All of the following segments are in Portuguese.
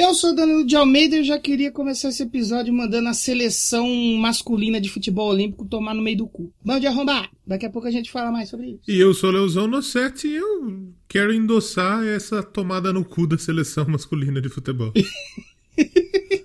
Eu sou Danilo de Almeida e eu já queria começar esse episódio mandando a seleção masculina de futebol olímpico tomar no meio do cu. Bom de arrombar! Daqui a pouco a gente fala mais sobre isso. E eu sou Leozão Nossetti e eu quero endossar essa tomada no cu da seleção masculina de futebol.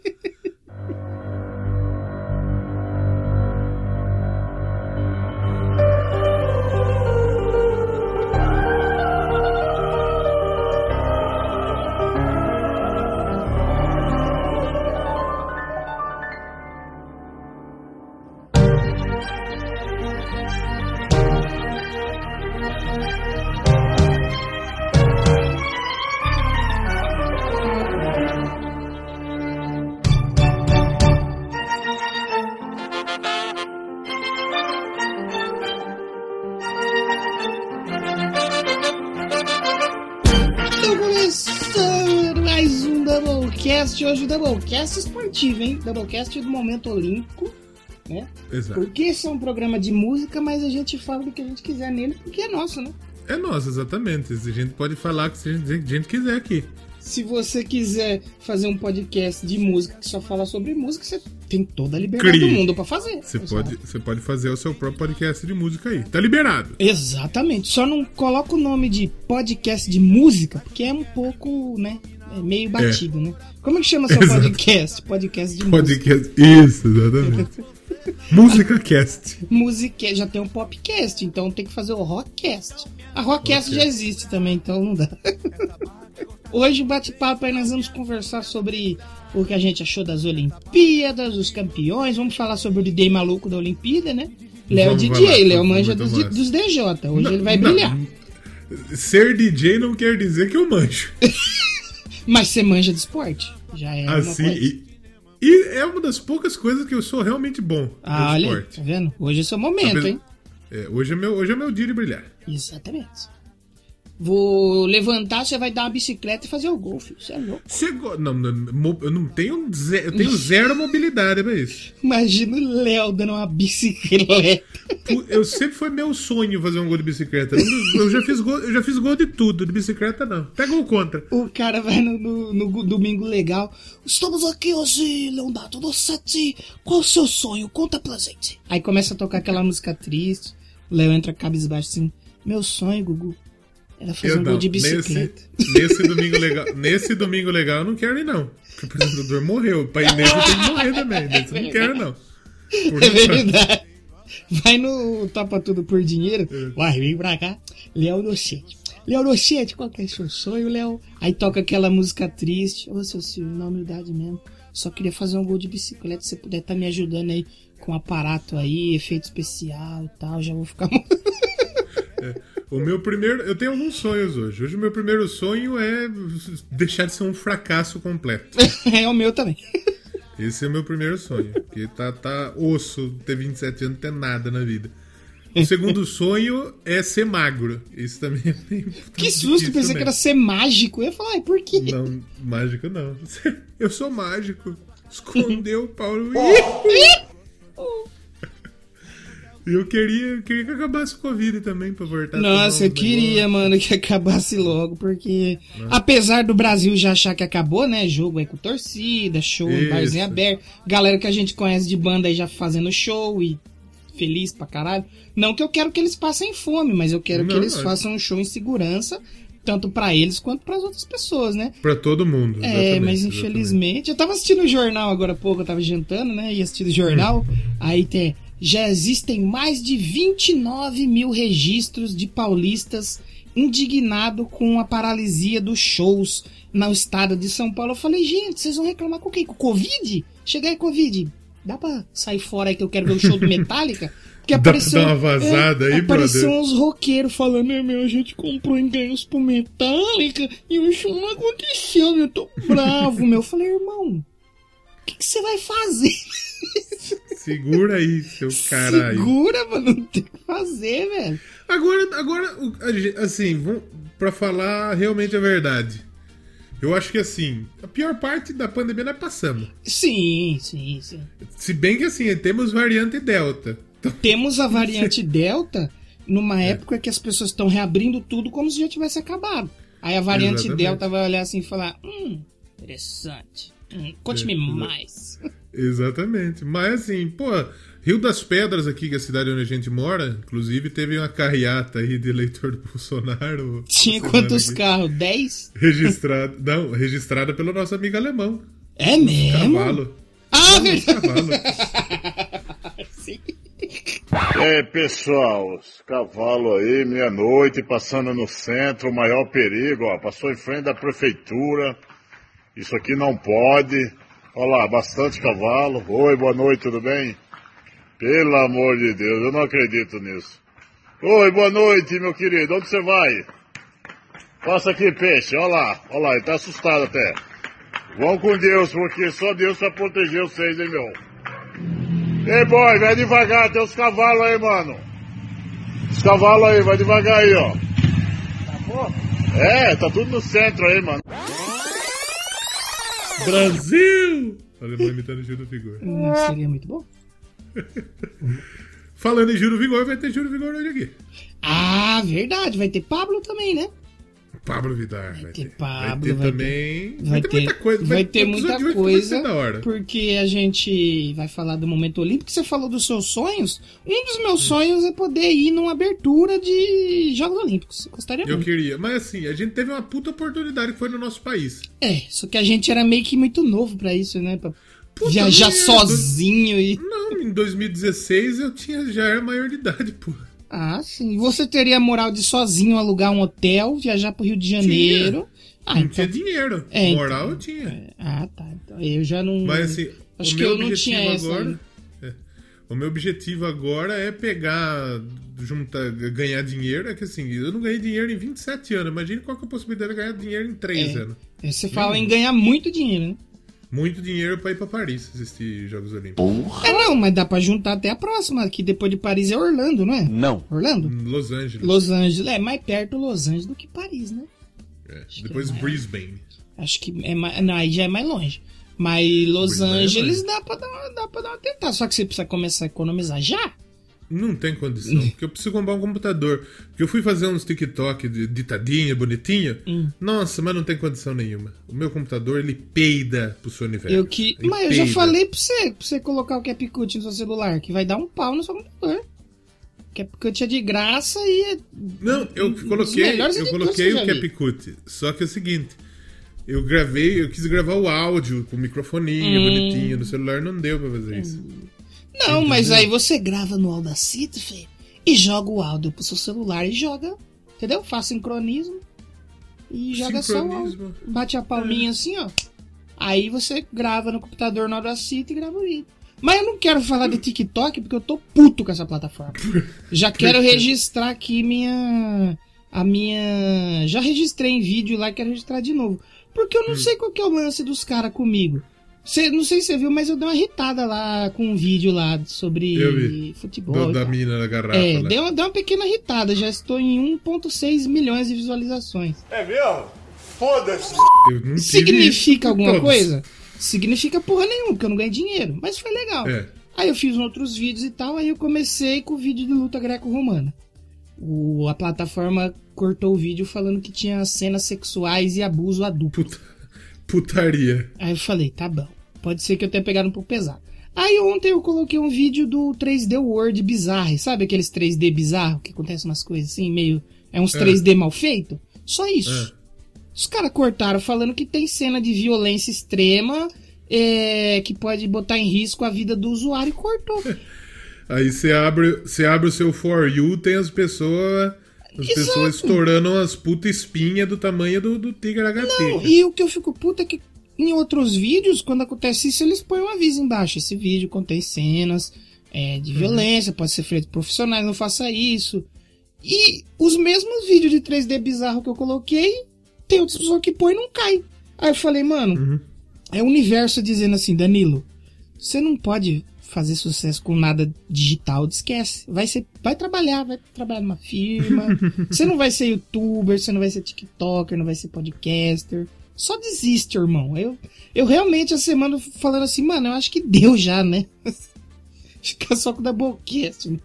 Doublecast esportivo, hein? Doublecast do momento olímpico, né? Exato. Porque esse é um programa de música, mas a gente fala do que a gente quiser nele, porque é nosso, né? É nosso, exatamente. A gente pode falar o que a gente quiser aqui. Se você quiser fazer um podcast de música que só fala sobre música, você tem toda a liberdade Crie. do mundo pra fazer. Você pode, você pode fazer o seu próprio podcast de música aí. Tá liberado. Exatamente. Só não coloca o nome de podcast de música, porque é um pouco, né? É meio batido, né? Como é que chama seu Exato. podcast? Podcast de música. Podcast. Isso, exatamente. Música Cast. Música, já tem um popcast, então tem que fazer o rockcast. A rockcast já existe também, então não dá. Hoje, o bate-papo aí, nós vamos conversar sobre o que a gente achou das Olimpíadas, os campeões. Vamos falar sobre o DJ maluco da Olimpíada, né? Léo Vamos DJ, Léo manja dos, dos DJ. Hoje Não, ele vai não, brilhar. Ser DJ não quer dizer que eu manjo. Mas você manja de esporte? Já é uma Assim. E, é uma das poucas coisas que eu sou realmente bom Ah, no olha, aí, esporte. tá vendo? Hoje é seu momento, Apesar- hein? É, hoje, é meu, hoje é meu dia de brilhar. Exatamente. Vou levantar, você vai dar uma bicicleta e fazer o gol, filho. Você é louco. Você go- não, não, eu não tenho, ze- eu tenho zero mobilidade pra isso. Imagina o Léo dando uma bicicleta. Eu sempre foi meu sonho fazer um gol de bicicleta. Eu, já fiz gol, eu já fiz gol de tudo, de bicicleta não. Pega o contra. O cara vai no, no- no domingo legal. Estamos aqui hoje, Leonardo Rossetti. Qual o seu sonho? Conta pra gente. Aí começa a tocar aquela música triste. O Léo entra cabisbaixo assim. Meu sonho, Gugu, era fazer Eu um gol não. de Nesse, bicicleta. nesse domingo legal, nesse domingo legal eu não quero ir não. Porque o apresentador morreu. O pai nesse tem que morrer também. Nesse eu não quero não. Por É verdade. Vai no Topa Tudo por Dinheiro. É. Vai, vem pra cá. Léo Nochete. Léo Nochete, qual que é seu sonho, Léo? Aí toca aquela música triste. Ô, seu Silvio, na humildade mesmo. Só queria fazer um gol de bicicleta. Se você puder estar me ajudando aí com aparato aí, efeito especial e tal, já vou ficar. O meu primeiro. Eu tenho alguns sonhos hoje. Hoje o meu primeiro sonho é deixar de ser um fracasso completo. é o meu também. Esse é o meu primeiro sonho. Porque tá, tá osso ter 27 anos, não ter nada na vida. O segundo sonho é ser magro. Isso também é bem. Que susto, pensei que era ser mágico. Eu ia falar, por quê? Não, mágico não. Eu sou mágico. Escondeu o Paulo. E eu queria, eu queria que acabasse o Covid também pra voltar. Nossa, eu queria, mano, que acabasse logo, porque apesar do Brasil já achar que acabou, né? Jogo aí com torcida, show, Isso. barzinho aberto, galera que a gente conhece de banda aí já fazendo show e feliz pra caralho. Não que eu quero que eles passem fome, mas eu quero que Não, eles mas- façam um show em segurança, tanto pra eles quanto pras outras pessoas, né? Pra todo mundo. É, exatamente, mas exatamente. infelizmente. Eu tava assistindo o jornal agora há pouco, eu tava jantando, né? E assistindo o jornal. Aí tem. Já existem mais de 29 mil registros de paulistas indignados com a paralisia dos shows no estado de São Paulo. Eu falei, gente, vocês vão reclamar com o quê? Com o Covid? Chega aí, Covid. Dá pra sair fora aí que eu quero ver o show do Metallica? Porque Dá pra dar uma vazada aí, apareceu brother? uns roqueiros falando, "É, meu, a gente comprou ingressos pro Metallica e o show não aconteceu, meu, eu tô bravo, meu. Eu falei, irmão, o que que você vai fazer? Segura aí, seu caralho. Segura, mano, não tem o que fazer, velho. Agora, agora assim, pra falar realmente a verdade. Eu acho que assim, a pior parte da pandemia nós passamos. Sim, sim, sim. Se bem que assim, temos variante Delta. Então, Temos a variante Delta numa época que as pessoas estão reabrindo tudo como se já tivesse acabado. Aí a variante Exatamente. Delta vai olhar assim e falar, hum, Interessante. Conte-me É, mais. Exatamente. Mas assim, pô, Rio das Pedras aqui, que é a cidade onde a gente mora, inclusive teve uma carreata aí de eleitor do Bolsonaro. Tinha quantos carros? 10? aqui. Registrado, não, registrada pelo nosso amigo alemão. É mesmo? Cavalo. Ah, Não, cavalo. Sim. É, pessoal, os cavalo aí, meia-noite, passando no centro, o maior perigo, ó, passou em frente da prefeitura. Isso aqui não pode. Olha lá, bastante cavalo. Oi, boa noite, tudo bem? Pelo amor de Deus, eu não acredito nisso. Oi, boa noite, meu querido, onde você vai? Passa aqui, peixe, olha lá, olha lá, ele tá assustado até. Vão com Deus, porque só Deus vai proteger vocês, hein, meu? Ei, boy, vai devagar, tem os cavalos aí, mano. Os cavalos aí, vai devagar aí, ó. É, tá tudo no centro aí, mano. Brasil! Alemão imitando o Giro do Vigor. Hum, seria muito bom. Falando em Giro Vigor, vai ter Giro Vigor hoje aqui. Ah, verdade. Vai ter Pablo também, né? Pablo Vidar vai, ter ter. Pablo, vai ter vai também. Vai ter, muita coisa. vai ter muita coisa. Vai ser da hora. Porque a gente vai falar do momento olímpico. Você falou dos seus sonhos. Um dos meus Hum. sonhos é poder ir numa abertura de Jogos Olímpicos. Gostaria Eu muito. queria. Mas assim, a gente teve uma puta oportunidade que foi no nosso país. É, só que a gente era meio que muito novo pra isso, né? Pra Puta viajar sozinho e. Não, em 2016 eu tinha, já era maior de idade, pô. Ah, sim. Você teria a moral de sozinho alugar um hotel, viajar pro Rio de Janeiro. Ah, não então. tinha dinheiro. É, então- Moral eu tinha. Ah, tá. Então eu já não. Mas assim, Acho o que eu não tinha essa agora. é, o meu objetivo agora é pegar, juntar, ganhar dinheiro. É que assim, eu não ganhei dinheiro em 27 anos. Imagina qual que é a possibilidade de ganhar dinheiro em 3 É. anos. É, Você fala em ganhar muito dinheiro, né? Muito dinheiro pra ir pra Paris assistir Jogos Olímpicos. É, não, mas dá pra juntar até a próxima, que depois de Paris é Orlando, não é? Não. Orlando? Em Los Angeles. Los Angeles. É mais perto Los Angeles do que Paris, né? É, Depois é mais- Brisbane. Acho que é mais. Não, aí já é mais longe. Mas Los Brisbane é Angeles longe. dá pra, dar dá pra dar uma tentada. Só que você precisa começar a economizar já. Não tem condição, porque eu preciso comprar um computador. Porque eu fui fazer uns TikTok de ditadinha, bonitinho. Hum. Nossa, mas não tem condição nenhuma. O meu computador, ele peida pro seu universo. Eu que. Ele Mas eu já peida. falei pra você, pra você colocar o CapCut no seu celular, que vai dar um pau no seu computador. CapCut é de graça e é. Não, eu coloquei, eu coloquei o. CapCut. Só que é o seguinte, eu gravei, eu quis gravar o áudio com o microfoninho Hum. bonitinho no celular, não deu pra fazer isso. Não, mas aí você grava no Audacity, Fê, e joga o áudio pro seu celular e joga. Entendeu? Faz sincronismo. E joga só o. Bate a palminha assim, ó. Aí você grava no computador no Audacity e grava o vídeo. Mas eu não quero falar de TikTok porque eu tô puto com essa plataforma. Já quero registrar aqui minha. A minha. Já registrei em vídeo lá, quero registrar de novo. Porque Hum. eu não sei qual que é o lance dos caras comigo. Cê, não sei se você viu, mas eu dei uma irritada lá com um vídeo lá sobre futebol. Do- e da mina da garrafa É, lá. deu, uma- deu uma pequena irritada. Já estou em 1,6 milhões de visualizações. É mesmo? Foda-se. Significa alguma todos. coisa? Significa porra nenhuma, porque eu não ganhei dinheiro. Mas foi legal. É. Aí eu fiz outros vídeos e tal, aí eu comecei com o vídeo de luta greco-romana. O, a plataforma cortou o vídeo falando que tinha cenas sexuais e abuso adulto. Puta, putaria. Aí eu falei, tá bom. Pode ser que eu tenha pegado um pouco pesado. Aí ontem eu coloquei um vídeo do 3D World bizarro. Sabe aqueles 3D bizarro que acontecem umas coisas assim, meio. É uns É. 3D mal feito? Só isso. É. Os caras cortaram falando que tem cena de violência extrema é, que pode botar em risco a vida do usuário e cortou. Aí você abre, você abre o seu For You, tem as pessoas. As Exato. pessoas estourando umas puta espinha do tamanho do, do Tigre HT. Não, e o que eu fico puto é que em outros vídeos, quando acontece isso, eles põem um aviso embaixo. Esse vídeo contém cenas é, de violência, pode ser feito por profissionais, não faça isso. E os mesmos vídeos de 3D bizarro que eu coloquei, tem outras pessoas que põem e não cai. Aí eu falei, mano, é o universo dizendo assim, Danilo, você não pode fazer sucesso com nada digital, esquece. Vai ser, vai trabalhar, vai trabalhar numa firma. você não vai ser youtuber, você não vai ser tiktoker, não vai ser podcaster. Só desiste, irmão. Eu, eu realmente essa semana falando assim, mano, eu acho que deu já, né? Fica só com o Doublecast. né?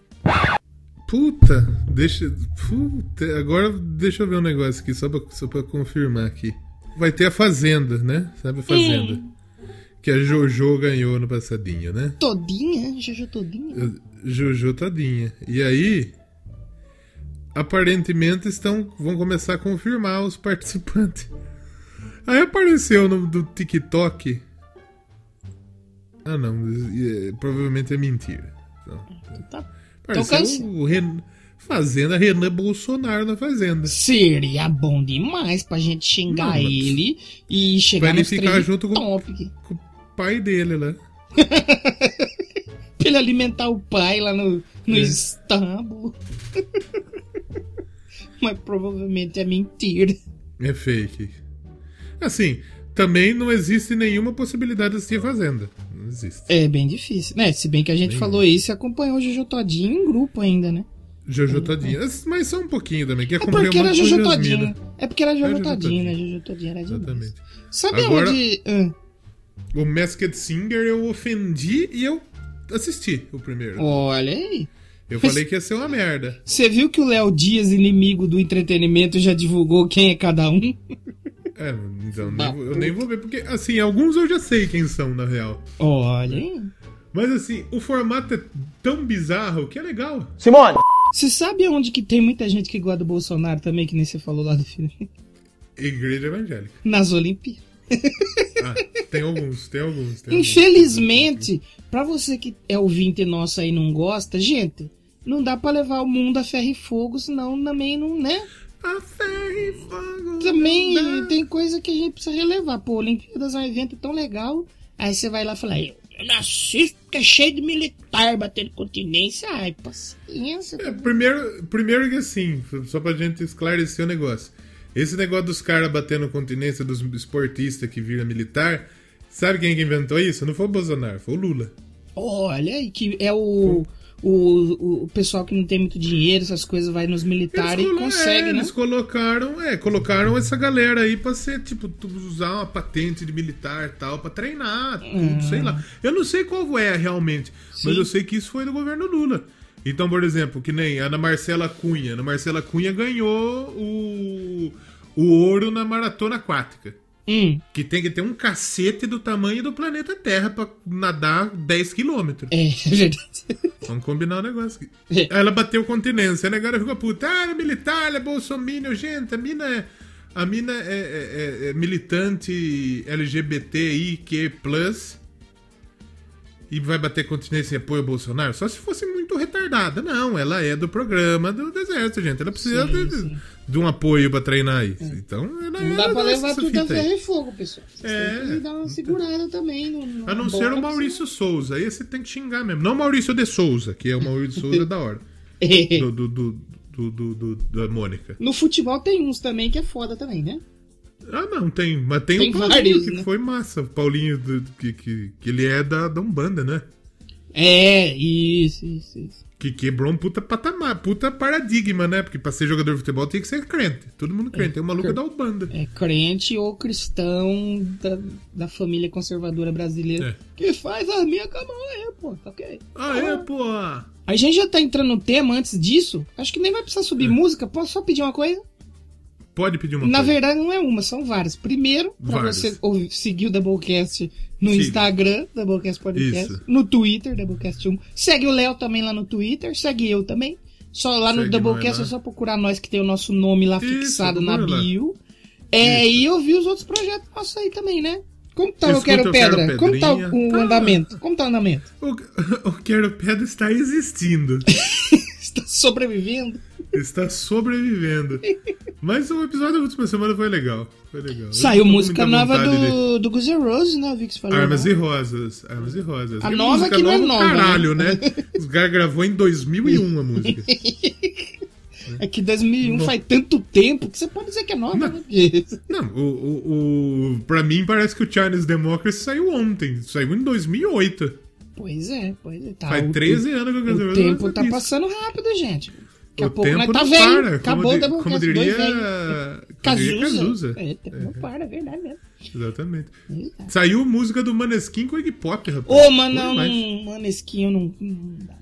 Puta, deixa. Puta, agora deixa eu ver um negócio aqui, só pra, só pra confirmar aqui. vai ter a Fazenda, né? Sabe a Fazenda? Que a Jojo ganhou no passadinho, né? Todinha, Jojo todinha. Jojo todinha. E aí, aparentemente estão vão começar a confirmar os participantes. Aí apareceu no do TikTok. Ah não, é, provavelmente é mentira. Então, Tá. apareceu o Ren... Fazenda Renan Bolsonaro na Fazenda. Seria bom demais pra gente xingar Não, ele e chegar Pra ele ficar junto com-. Com o pai dele lá. Pra ele alimentar o pai lá no, no É. estábulo. Mas provavelmente é mentira. É fake. Assim, também não existe nenhuma possibilidade de assistir Fazenda. Não existe. É bem difícil, né? Se bem que a gente Bem falou isso e acompanhou o Jojo Todinho em grupo ainda, né? Jojo Todinha. Mas só um pouquinho também, que É porque era Jojo. Todinho. É porque era Jojo Todinho, né? Todinho. Jojo Todinho era demais. Exatamente. Sabe Agora- onde... ah, O Masked Singer eu ofendi e eu assisti o primeiro. olha aí. Eu falei que ia ser uma merda. Você viu que o Léo Dias, inimigo do entretenimento, já divulgou quem é cada um? É, então nem vou- eu nem vou ver, porque assim, alguns eu já sei quem são, na real. Olha aí. Mas assim, o formato é tão bizarro que é legal. Simone! Você sabe onde que tem muita gente que gosta do Bolsonaro também, que nem você falou lá do filme? Igreja Evangélica. Nas Olimpíadas. Ah, tem alguns, tem alguns. Tem Infelizmente, pra você que é ouvinte nosso aí e não gosta, gente, não dá pra levar o mundo a ferro e fogo, senão também não, né? A ferro e fogo. Também não tem coisa que a gente precisa relevar. Pô, Olimpíadas é um evento tão legal, aí você vai lá e fala, eu, assisto porque é cheio de militar batendo continência. Ai, paciência. É, primeiro, primeiro que assim, só pra gente esclarecer o negócio. Esse negócio dos caras batendo continência dos esportistas que vira militar, sabe quem que inventou isso? Não foi o Bolsonaro, foi o Lula. Olha, e que é o, o, o pessoal que não tem muito dinheiro, essas coisas, vai nos militares e consegue, é, né? Eles colocaram, é, colocaram essa galera aí pra ser, tipo, usar uma patente de militar e tal, pra treinar, tudo, sei lá. Eu não sei qual é realmente, mas. Sim. eu sei que isso foi do governo Lula. Então, por exemplo, que nem a Ana Marcela Cunha. Ana Marcela Cunha ganhou o, o ouro na maratona aquática. Hum, Que tem que ter um cacete do tamanho do planeta Terra pra nadar 10 quilômetros. é, é verdade. Vamos combinar o negócio aqui. É. Aí ela bateu continência, né? Agora ficou puta. Ah, ela é militar, ela é bolsominion. Gente, a mina é. A mina é, é- é- é militante LGBTIQ. E vai bater continência em apoio ao Bolsonaro? Só se fosse muito retardada. Não, ela é do programa do, do exército, gente. Ela precisa Sim, de, sim. de um apoio pra treinar isso. Então, ela Não ela dá pra levar tudo a ferro e fogo, pessoal. Vocês É. têm que dar uma segurada também. No, no A não ser o Maurício Souza. Aí você tem que xingar mesmo. Não o Maurício de Souza, que é o Maurício Souza da hora. você- Do, do, do, do, do- do- da Mônica. No futebol tem uns também que é foda também, né? Ah, não, tem. Mas tem, Tem o Paulinho, vários, que né? foi massa. O Paulinho, do- que, que, que ele é da, da Umbanda, né? É, isso, isso, isso. Que quebrou um puta patamar, puta paradigma, né? Porque pra ser jogador de futebol tem que ser crente. Todo mundo crente. Tem um maluco da Umbanda. É crente ou cristão da, da família conservadora brasileira É. que faz a minha cama é, pô, tá ok. Ah, é, pô. A gente já tá entrando no tema antes disso. Acho que nem vai precisar subir música. Posso só pedir uma coisa? Pode pedir uma Na coisa. verdade, não é uma, são várias. Primeiro, pra Várias. você ouvir- seguir o Doublecast no Siga. Instagram, Doublecast Podcast, Isso. no Twitter, Doublecast 1. Segue o Léo também lá no Twitter, segue eu também. Só lá no Segue Doublecast nós é só procurar nós que tem o nosso nome lá Isso, fixado na bio. É, Isso. e ouvir os outros projetos nossos aí também, né? Como tá o Eu Escuta Quero o Quero Pedra? Como tá o, Tá. andamento? Como tá o andamento? O, o Quero Pedra está existindo. Está sobrevivendo? Está sobrevivendo. Mas o episódio da última semana foi legal. Foi legal. Saiu música nova de- do, do Guns N' Roses, né? Eu vi que você falou. Armas né? e Rosas. Armas e Rosas. A Que nova que não é nova, nova, Caralho, né? Os caras gravou em 2001 a música. É que 2001 faz tanto tempo que você pode dizer que é nova, Não. né? Não, o, o, o, pra mim parece que o Chinese Democracy saiu ontem. Saiu em 2008. Pois é, pois é. Tá, Faz o- 13 anos que eu O tempo tá passando rápido, gente. Daqui a O pouco tempo nós tá não velho. para, Acabou como o Doublecast, como diria- Cazuza. Cazuza. É, tempo não para, é verdade mesmo. Exatamente. Saiu música do Maneskin com Iggy Pop, rapaz. Ô, mano, Bom não, não, Maneskin, eu não, não dá.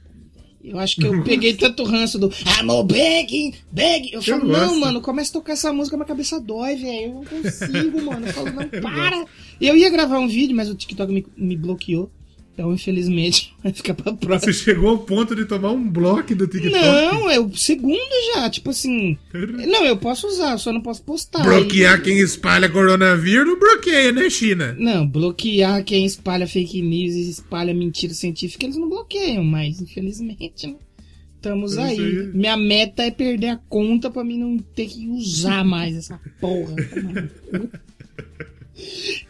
Eu acho que eu peguei tanto ranço do I'm begging, begging. Eu falo, Eu não, gosto. mano, começa a tocar essa música, minha cabeça dói, velho. Eu não consigo, mano. Eu falo, não, para. Eu ia gravar um vídeo, mas o TikTok me, me bloqueou. Então, infelizmente, vai ficar pra próxima. Você chegou ao ponto de tomar um bloco do TikTok. Não, é o segundo já, tipo assim. Não, eu posso usar, só não posso postar. Bloquear quem espalha coronavírus, não bloqueia, né, China? Não, bloquear quem espalha fake news e espalha mentira científica, eles não bloqueiam, mas infelizmente, né? Estamos É aí. aí. Minha meta é perder a conta pra mim não ter que usar mais essa porra.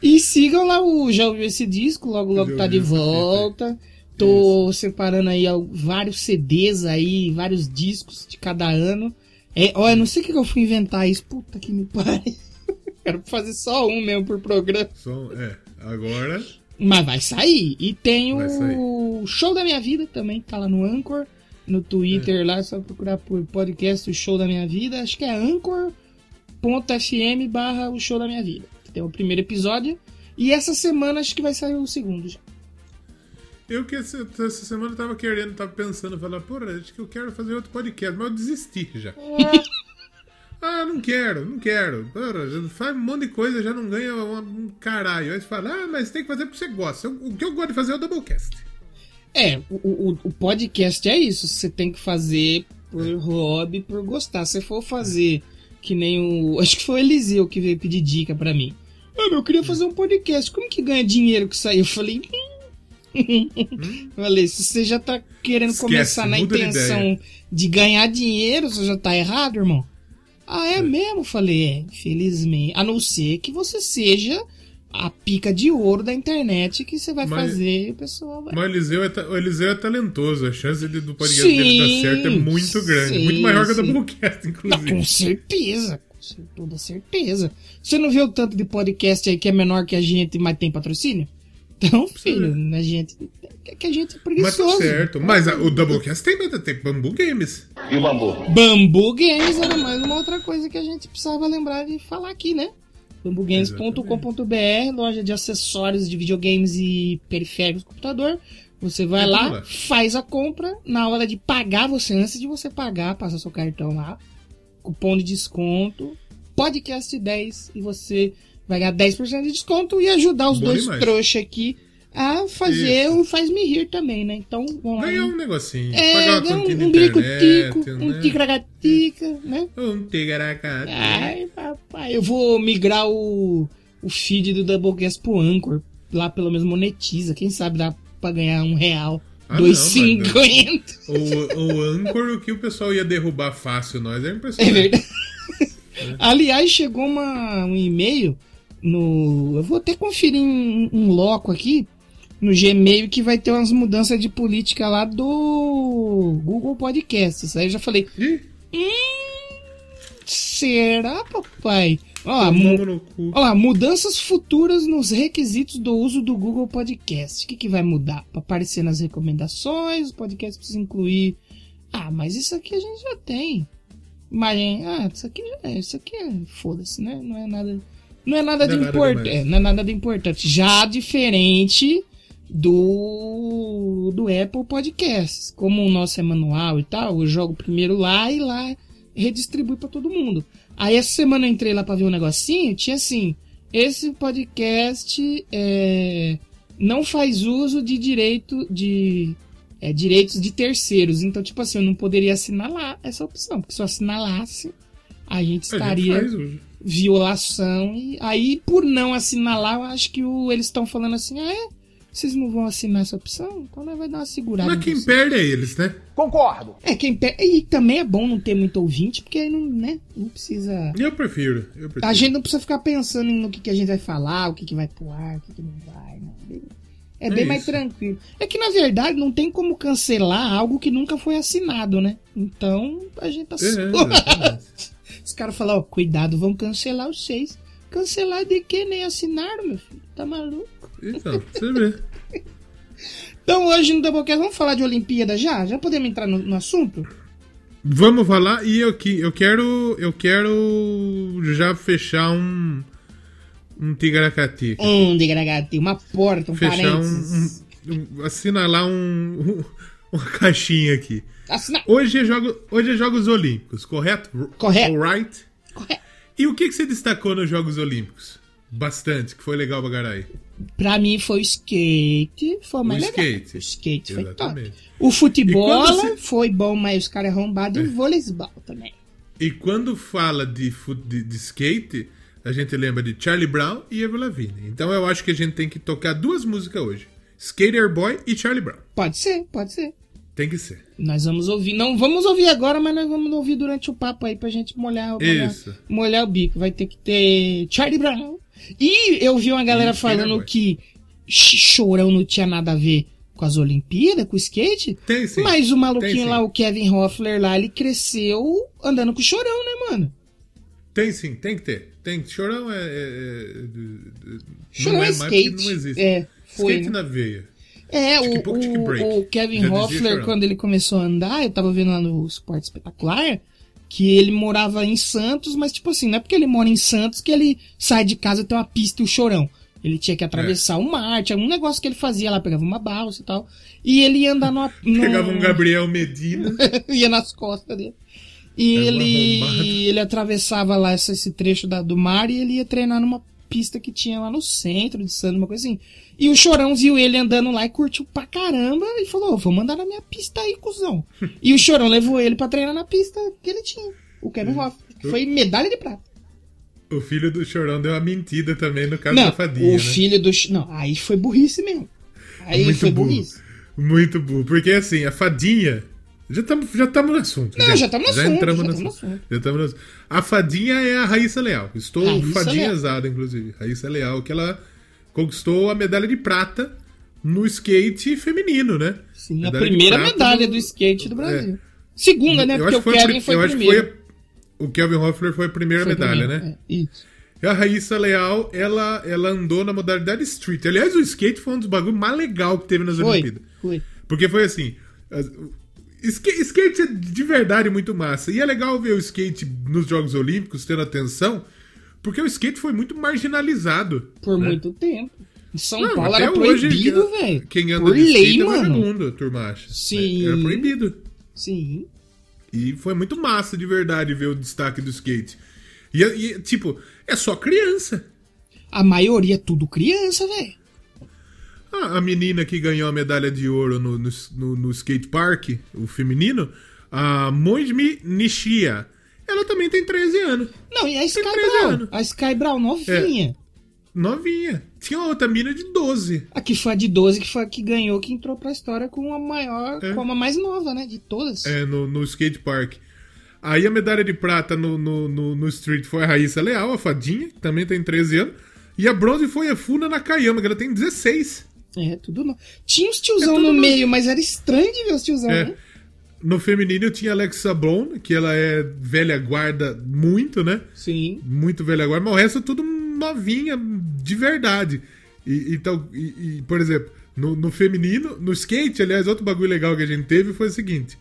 E sigam lá o Já ouviu esse disco, logo logo Já tá de esse volta. Tô separando aí vários CDs aí, vários discos de cada ano. É, olha, não sei o que eu fui inventar isso. Puta que me pare. Quero fazer só um mesmo por programa. Só, é, agora. Mas vai sair. E tem o Show da Minha Vida também, tá lá no Anchor. No Twitter lá, é só procurar por podcast O Show da Minha Vida. Acho que é anchor.fm barra O Show da Minha Vida. Tem o primeiro episódio. E essa semana acho que vai sair o segundo já. Eu que essa, essa semana tava querendo, tava pensando, falar, porra, acho que eu quero fazer outro podcast, mas eu desisti já. ah, não quero, não quero. Porra, faz um monte de coisa, já não ganha um, caralho. Aí você fala, ah, mas tem que fazer porque você gosta. O que eu gosto de fazer é o Doublecast. É, o, o, o podcast é isso. Você tem que fazer por hobby, por gostar. Se for fazer que nem o. Acho que foi o Eliseu que veio pedir dica pra mim. Ah, meu, eu queria fazer um podcast. Como que ganha dinheiro com isso aí? Eu falei. hum. falei, se você já tá querendo Esquece, começar na intenção de, ganhar dinheiro, você já tá errado, irmão. Ah, é mesmo? Falei, é, infelizmente. A não ser que você seja a pica de ouro da internet que você vai Mas- fazer e o pessoal vai. Mas o Eliseu é, o Eliseu é talentoso, a chance de, do podcast dele dar certo é muito grande. sim, muito maior que o sim. Doublecast, Não, inclusive. com certeza, com toda certeza. Você não vê o tanto de podcast aí que é menor que a gente, mas tem patrocínio? Então, filho, a gente. é que a gente é Mas tá preguiçoso. certo. Mas a- o Doublecast tem, tem Bambu Games. E o bambu? Bambu Games era mais uma outra coisa que a gente precisava lembrar de falar aqui, né? bambugames.com.br, loja de acessórios de videogames e periféricos do computador. Você vai tudo lá, faz a compra, na hora de pagar você, antes de você pagar, passa seu cartão lá, cupom de desconto, podcast 10 e você vai ganhar 10% de desconto e ajudar os Bom dois demais. trouxas aqui a fazer o Faz Me Rir também, né? Então, vamos. Ganhar um negocinho. É, ganhar um, um bico-tico, internet, um né? ticaracatica, né? Um ticaracatica. Ai, papai, eu vou migrar o, o feed do Doublecast pro Anchor. Lá pelo menos monetiza. Quem sabe dá pra ganhar um real. Ah, dois não, cinquenta. O, o Anchor, o que o pessoal ia derrubar fácil nós é É impressionante. verdade. Aliás, chegou uma, um e-mail no. Eu vou até conferir um, um loco aqui no Gmail que vai ter umas mudanças de política lá do Google Podcasts. Aí eu já falei, Ih, será, papai? Ó, mu-. Olha lá, mudanças futuras nos requisitos do uso do Google Podcast. O que, que vai mudar? Para aparecer nas recomendações, o podcast precisa incluir. Ah, mas isso aqui a gente já tem. Imagem, ah, isso aqui já é, isso aqui é, foda-se, né? Não é nada, não é nada Não de é nada importante, demais. não é nada de importante. Já diferente do do Apple Podcasts, como o nosso é manual e tal, eu jogo primeiro lá e lá redistribui para todo mundo. Aí essa semana eu entrei lá pra ver um negocinho, tinha assim, esse podcast é, não faz uso de direito de é, direitos de terceiros. Então, tipo assim, eu não poderia assinalar essa opção, porque se eu assinalasse, a gente A estaria gente faz hoje. violação. E aí, por não assinalar, eu acho que o- eles estão falando assim, ah, é? Vocês não vão assinar essa opção? Então nós vai dar uma segurada. Mas em quem vocês." perde é eles, né? Concordo. É, quem pe... E também é bom não ter muito ouvinte, porque aí não, né, não precisa. Eu prefiro. Eu prefiro. A gente não precisa ficar pensando no que, que a gente vai falar, o que, que vai pro ar, o que, que não vai. Não. Bem- É, É bem mais tranquilo. É que na verdade não tem como cancelar algo que nunca foi assinado, né? Então a gente tá É, suave. exatamente. Os caras falam, ó, cuidado, vão cancelar os seis. Cancelar de que nem assinaram, meu filho? Tá maluco? Então, você vê. Então hoje no Doublecast vamos falar de Olimpíada já? Já podemos entrar no, no assunto? Vamos falar e eu, que- eu quero. Eu quero já fechar um. Um Tigaracati. Um degradante, uma porta, um Fechar um, parênteses. um- um- Assinalar um. uma caixinha aqui. Assinar. Hoje é, jogo, hoje é Jogos Olímpicos, correto? Correto. Alright. Correto. E o que, que você destacou nos Jogos Olímpicos? Bastante, que foi legal pra caralho. Pra mim foi o skate, foi mais O legal. skate. O skate foi Exatamente. top. O futebol foi bom, mas os caras arrombados e o voleibol também. E quando fala de, de, de skate, a gente lembra de Charlie Brown e Avril Lavigne. Então eu acho que a gente tem que tocar duas músicas hoje. Skater Boy e Charlie Brown. Pode ser, pode ser. Tem que ser. Nós vamos ouvir. Não vamos ouvir agora, mas nós vamos ouvir durante o papo aí pra gente molhar, molhar, molhar o bico. Vai ter que ter Charlie Brown. E eu vi uma galera falando Boy. que Ch- Chorão não tinha nada a ver com as Olimpíadas, com o skate. Tem sim. Mas o Tem maluquinho sim. lá, o Kevin Hoffler lá, ele cresceu andando com o Chorão, né, mano? Tem sim, tem que ter. Tem. Chorão é. é- é- é- Chorão é é porque skate. não existe. É, foi, skate né? na veia. É, o, o, o Kevin Já Hoffler, quando ele começou a andar, eu tava vendo lá no Esporte Espetacular, que ele morava em Santos, mas tipo assim, não é porque ele mora em Santos que ele sai de casa tem uma pista e o chorão. Ele tinha que atravessar É. o mar, tinha um negócio que ele fazia lá, pegava uma balsa e tal. E ele ia andar numa. num- Pegava um Gabriel Medina. ia nas costas dele. E arrombado. ele, ele atravessava lá esse, esse trecho da- do mar e ele ia treinar numa pista que tinha lá no centro de Santos, uma coisa assim. E o Chorão viu ele andando lá e curtiu pra caramba e falou: "Ô, vamos andar na minha pista aí, cuzão. e o Chorão levou ele pra treinar na pista que ele tinha, o Kevin Hoffman, que foi medalha de prata. o filho do Chorão deu uma mentira também no caso Não, da fadinha. o né? filho do. Não, aí foi burrice mesmo. Aí Muito foi burro. burrice. Muito burro. Porque assim, a fadinha. Já estamos já tamo no assunto. Não, já tamo no assunto, entramos já no assunto. assunto. Já tamo no assunto. A fadinha é a Raíssa Leal. Estou Raíssa fadinhazada, inclusive. Raíssa Leal, que ela conquistou a medalha de prata no skate feminino, né? Sim, a Medalha de primeira medalha do skate do Brasil. Segunda, né? Eu Porque acho o a Kevin foi eu o acho que foi a- o Kelvin Hoffler foi a primeira Foi medalha, primeiro, né? é, isso. E a Raíssa Leal, ela, ela andou na modalidade street. Aliás, o skate foi um dos bagulhos mais legais que teve nas Foi, Olimpíadas. foi. Porque foi assim. Skate, skate é de verdade muito massa. E é legal ver o skate nos Jogos Olímpicos tendo atenção, porque o skate foi muito marginalizado. Por né? muito tempo. Em São Não, Paulo era proibido, velho. Quem anda Por de skate lei, é mano. vagabundo, turma acha. Sim. Era proibido. Sim. E foi muito massa de verdade ver o destaque do skate. E, e, tipo, é só criança. A maioria é tudo criança, velho. Ah, a menina que ganhou a medalha de ouro no, no, no- no skate park, o feminino, a Monjmi Nishia, ela também tem 13 anos. Não, e a Sky 13 Brown? anos. A Sky Brown novinha. Novinha. Tinha outra mina de 12. A que foi a de 12, que foi a que ganhou, que entrou pra história com a maior, É. com a mais nova, né? De todas. É, no, no skate park. Aí a medalha de prata no, no, no, no street foi a Raíssa Leal, a fadinha, que também tem 13 anos. E a bronze foi a Funa Nakayama, que ela tem 16. É, tudo. Tinha uns tiozão É no novo. meio, mas era estranho de ver os tiozão, É. né? No feminino tinha Alexa Blon, que ela é velha guarda muito, né? Sim. muito velha guarda, mas o resto é tudo novinha, de verdade. E, então, e, e, por exemplo, no, no feminino, no skate, aliás, outro bagulho legal que a gente teve foi o seguinte.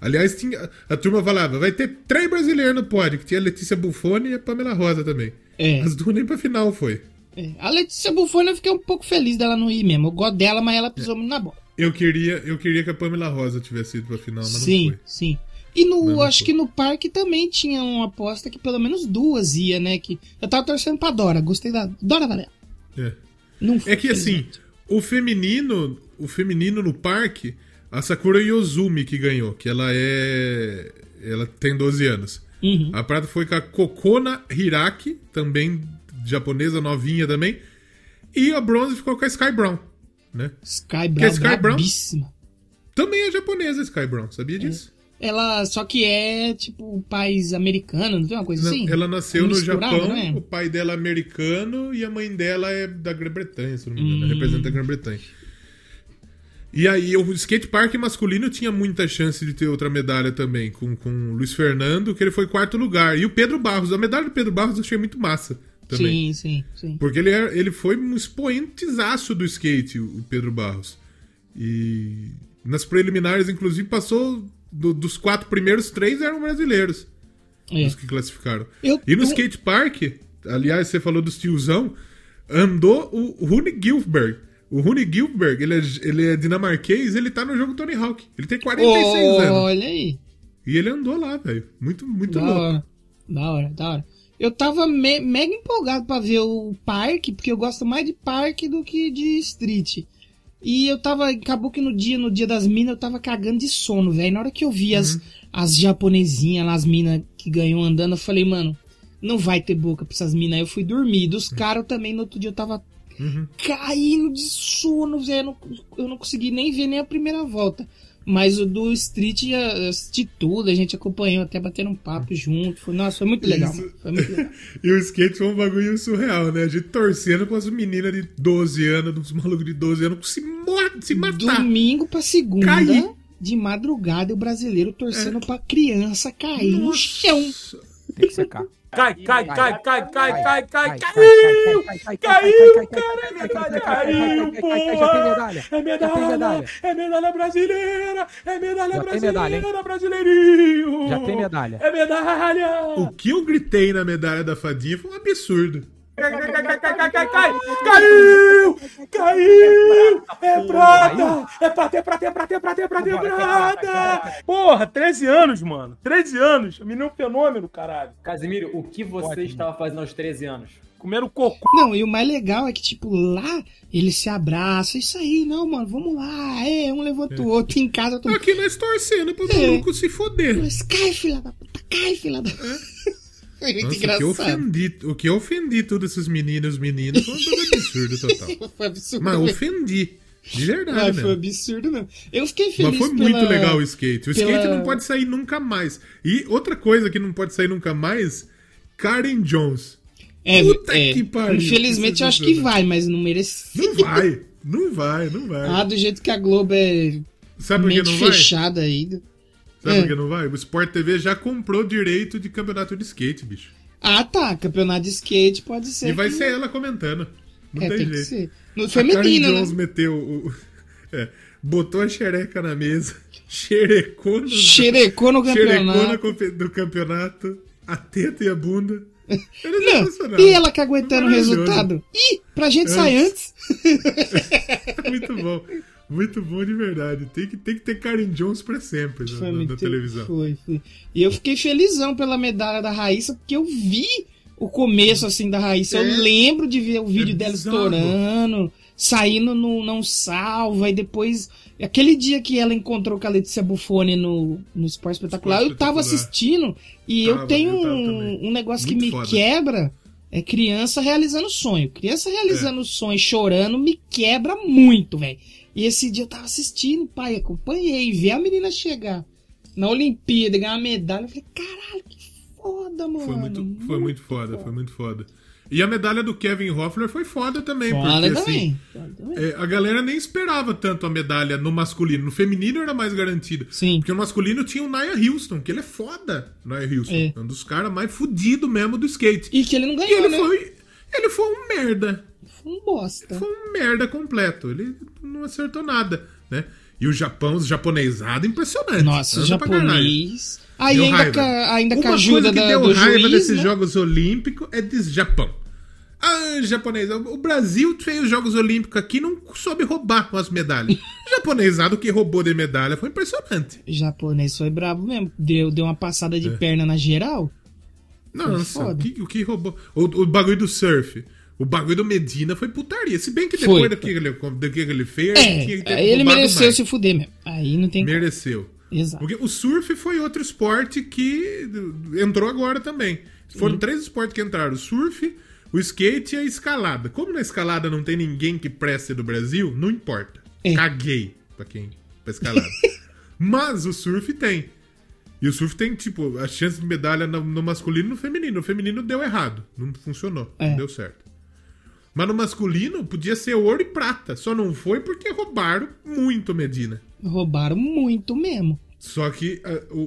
Aliás, tinha, a turma falava, vai ter três brasileiros no pódio, que tinha a Letícia Buffoni e a Pamela Rosa também. É. As duas nem pra final foi. É. A Letícia Buffoni eu fiquei um pouco feliz dela não ir mesmo. Eu gosto dela, mas ela pisou muito na bola. Eu queria, eu queria que a Pamela Rosa tivesse ido pra final, mas sim, não foi. sim. E no, acho foi. que no parque também tinha uma aposta que pelo menos duas ia, né? Que eu tava torcendo pra Dora, gostei da Dora Varela. É. Não É que assim, o feminino, o feminino no parque, a Sakura Yozumi que ganhou, que ela é. Ela tem 12 anos. Uhum. A prata foi com a Kokona Hiraki, também japonesa, novinha também. E a bronze ficou com a Sky Brown, né? Sky Que Brown, a Sky Brown-. Também é japonesa a Sky Brown, sabia disso? Ela só que é tipo país americano, não tem uma coisa Não, assim? ela nasceu É no Japão, né? o pai dela é americano e a mãe dela é da Grã-Bretanha, se não me engano, Hum. representa a Grã-Bretanha. E aí o skate park masculino tinha muita chance de ter outra medalha também, com, com o Luiz Fernando, que ele foi quarto lugar. E o Pedro Barros, a medalha do Pedro Barros eu achei muito massa também. Sim, sim, sim. Porque ele, é- ele foi um expoentezaço do skate, o Pedro Barros. E nas preliminares, inclusive, passou do- dos quatro primeiros, três eram brasileiros É. os que classificaram. Eu E no tô- skate park, aliás, você falou dos tiozão, andou o Rune Gilbert, O Rune Gilbert, ele é, ele é dinamarquês, ele tá no jogo Tony Hawk. Ele tem 46 anos. Olha aí. E ele andou lá, velho. Muito, muito Da louco. hora. Da hora, da hora. Eu tava me- mega empolgado pra ver o parque, porque eu gosto mais de parque do que de street. E eu tava, acabou que no dia, no dia das minas, eu tava cagando de sono, velho. Na hora que eu vi Uhum. as, as japonesinhas lá, as minas que ganhou andando, eu falei, mano, não vai ter boca pra essas minas. Aí eu fui dormir. Dos caras também, no outro dia eu tava Uhum. caindo de sono, velho. Eu eu não consegui nem ver nem a primeira volta. Mas o do Street eu assisti tudo, a gente acompanhou até batendo um papo junto. Foi, nossa, foi muito legal. Foi muito legal. E o skate foi um bagulho surreal, né? A gente torcendo para as meninas de 12 anos, dos malucos de 12 anos, se, se matar. Domingo pra segunda, Cair. de madrugada, e o brasileiro torcendo pra criança cair no chão. Tem que secar. Cai, cai, cai, cai, cai, cai, cai, caiu! caiu! Caiu, cara, caiu, porra! Já tem medalha. É medalha, medalha. é medalha brasileira, é medalha Já tem medalha, hein? brasileira, brasileirinho. Já tem medalha. É medalha. O que eu gritei na medalha da fadinha foi um absurdo. Cai, cai, cai, cai, cai, cai, cai. Caiu! Caiu! É prata! É prata, é prata, é prata, é prata, é prata, é é prata, é. Porra, 13 anos, mano. 13 anos. Menino é fenômeno, caralho. Casimiro, o que você Ótimo. estava fazendo aos 13 anos? Comeram cocô. Não, e o mais legal é que, tipo, lá ele se abraça. Isso aí, não, mano, vamos lá. É, um levou o outro. Em casa, mundo. Aqui nós torcendo pro É. maluco se foder. Mas cai, filha da puta, cai, filha da puta. Muito Nossa, o que, eu engraçado. ofendi, o que eu ofendi todos esses meninos os meninos foi um absurdo total. Foi absurdo. Mas mesmo. ofendi. De verdade, Mas foi absurdo mesmo. Eu fiquei feliz Mas foi pela- muito legal o skate. O pela- skate não pode sair nunca mais. E outra coisa que não pode sair nunca mais, Karen Jones. É, Puta é. que pariu, Infelizmente eu acho que vai, mas não merece. Não vai, não vai, não vai. Ah, do jeito que a Globo é Sabe por que não vai? fechada aí. Sabe É. por que não vai? O Sport TV já comprou direito de campeonato de skate, bicho. Ah, tá. Campeonato de skate pode ser. E vai que- ser ela comentando. Não É, tem, tem que jeito. ser. No A Karen feminino, Jones né? meteu o. é, botou a xereca na mesa, xerecou no, Xerecou no xerecou na campeonato. compe- do campeonato, a teta e a bunda. Ele Não, e ela que aguentando o resultado. Ih, pra gente sair antes. Muito bom. Muito bom de verdade. Tem que, tem que ter Karen Jones pra sempre na, Foi na- na televisão. Foi, foi. E eu fiquei felizão pela medalha da Raíssa, porque eu vi o começo assim da Raíssa. É. Eu lembro de ver o vídeo dela bizarro. estourando, saindo no Não Salva, e depois. Aquele dia que ela encontrou com a Letícia Buffoni no, no Esporte Espetacular, Esporte eu tava Espetacular. assistindo e Tava, eu tenho eu um, um negócio Muito que me foda. quebra. É criança realizando sonho. Criança realizando sonho, chorando, me quebra muito, velho. E esse dia eu tava assistindo, pai, acompanhei, vi a menina chegar na Olimpíada e ganhar uma medalha. Eu falei, caralho, que foda, mano. Foi muito, foi muito foda, foi muito foda. E a medalha do Kevin Hoffler foi foda também, Foda porque também. assim. Foda é, a galera nem esperava tanto a medalha no masculino. No feminino era mais garantida. Sim. Porque no masculino tinha o Nia Houston, que ele é foda. Nia Houston. É. Um dos caras mais fudidos mesmo do skate. E que ele não E ganhou, ele né? foi. Ele foi um merda. Foi um bosta. Foi um merda completo. Ele não acertou nada, né? E o Japão, os japonesados, impressionante. Nossa, japonês. Aí ainda raiva. com a, ainda com a Uma ajuda coisa que da, deu raiva juiz, desses né? Jogos Olímpicos é de Japão. Ah, japonês, o Brasil fez os Jogos Olímpicos aqui não soube roubar umas medalhas. O japonesado que roubou de medalha foi impressionante. O japonês foi bravo mesmo. Deu, deu uma passada É. de perna na geral. Nossa, o que, o que roubou? O, o bagulho do surf. O bagulho do Medina foi putaria. Se bem que depois Foi. do que, ele, do que ele fez, É, ele mereceu mais. se fuder mesmo. Aí não tem como. Mereceu. Exato. Porque o surf foi outro esporte que entrou agora também. Foram três esportes que entraram: o surf, o skate e a escalada. Como na escalada não tem ninguém que preste do Brasil, não importa. É. Caguei pra quem pra escalada. Mas o surf tem. E o surf tem, tipo, a chance de medalha no, no masculino e no feminino. No feminino deu errado. Não funcionou. É. Não deu certo. Mas no masculino podia ser ouro e prata. Só não foi porque roubaram muito Medina. Roubaram muito mesmo. Só que ah, o,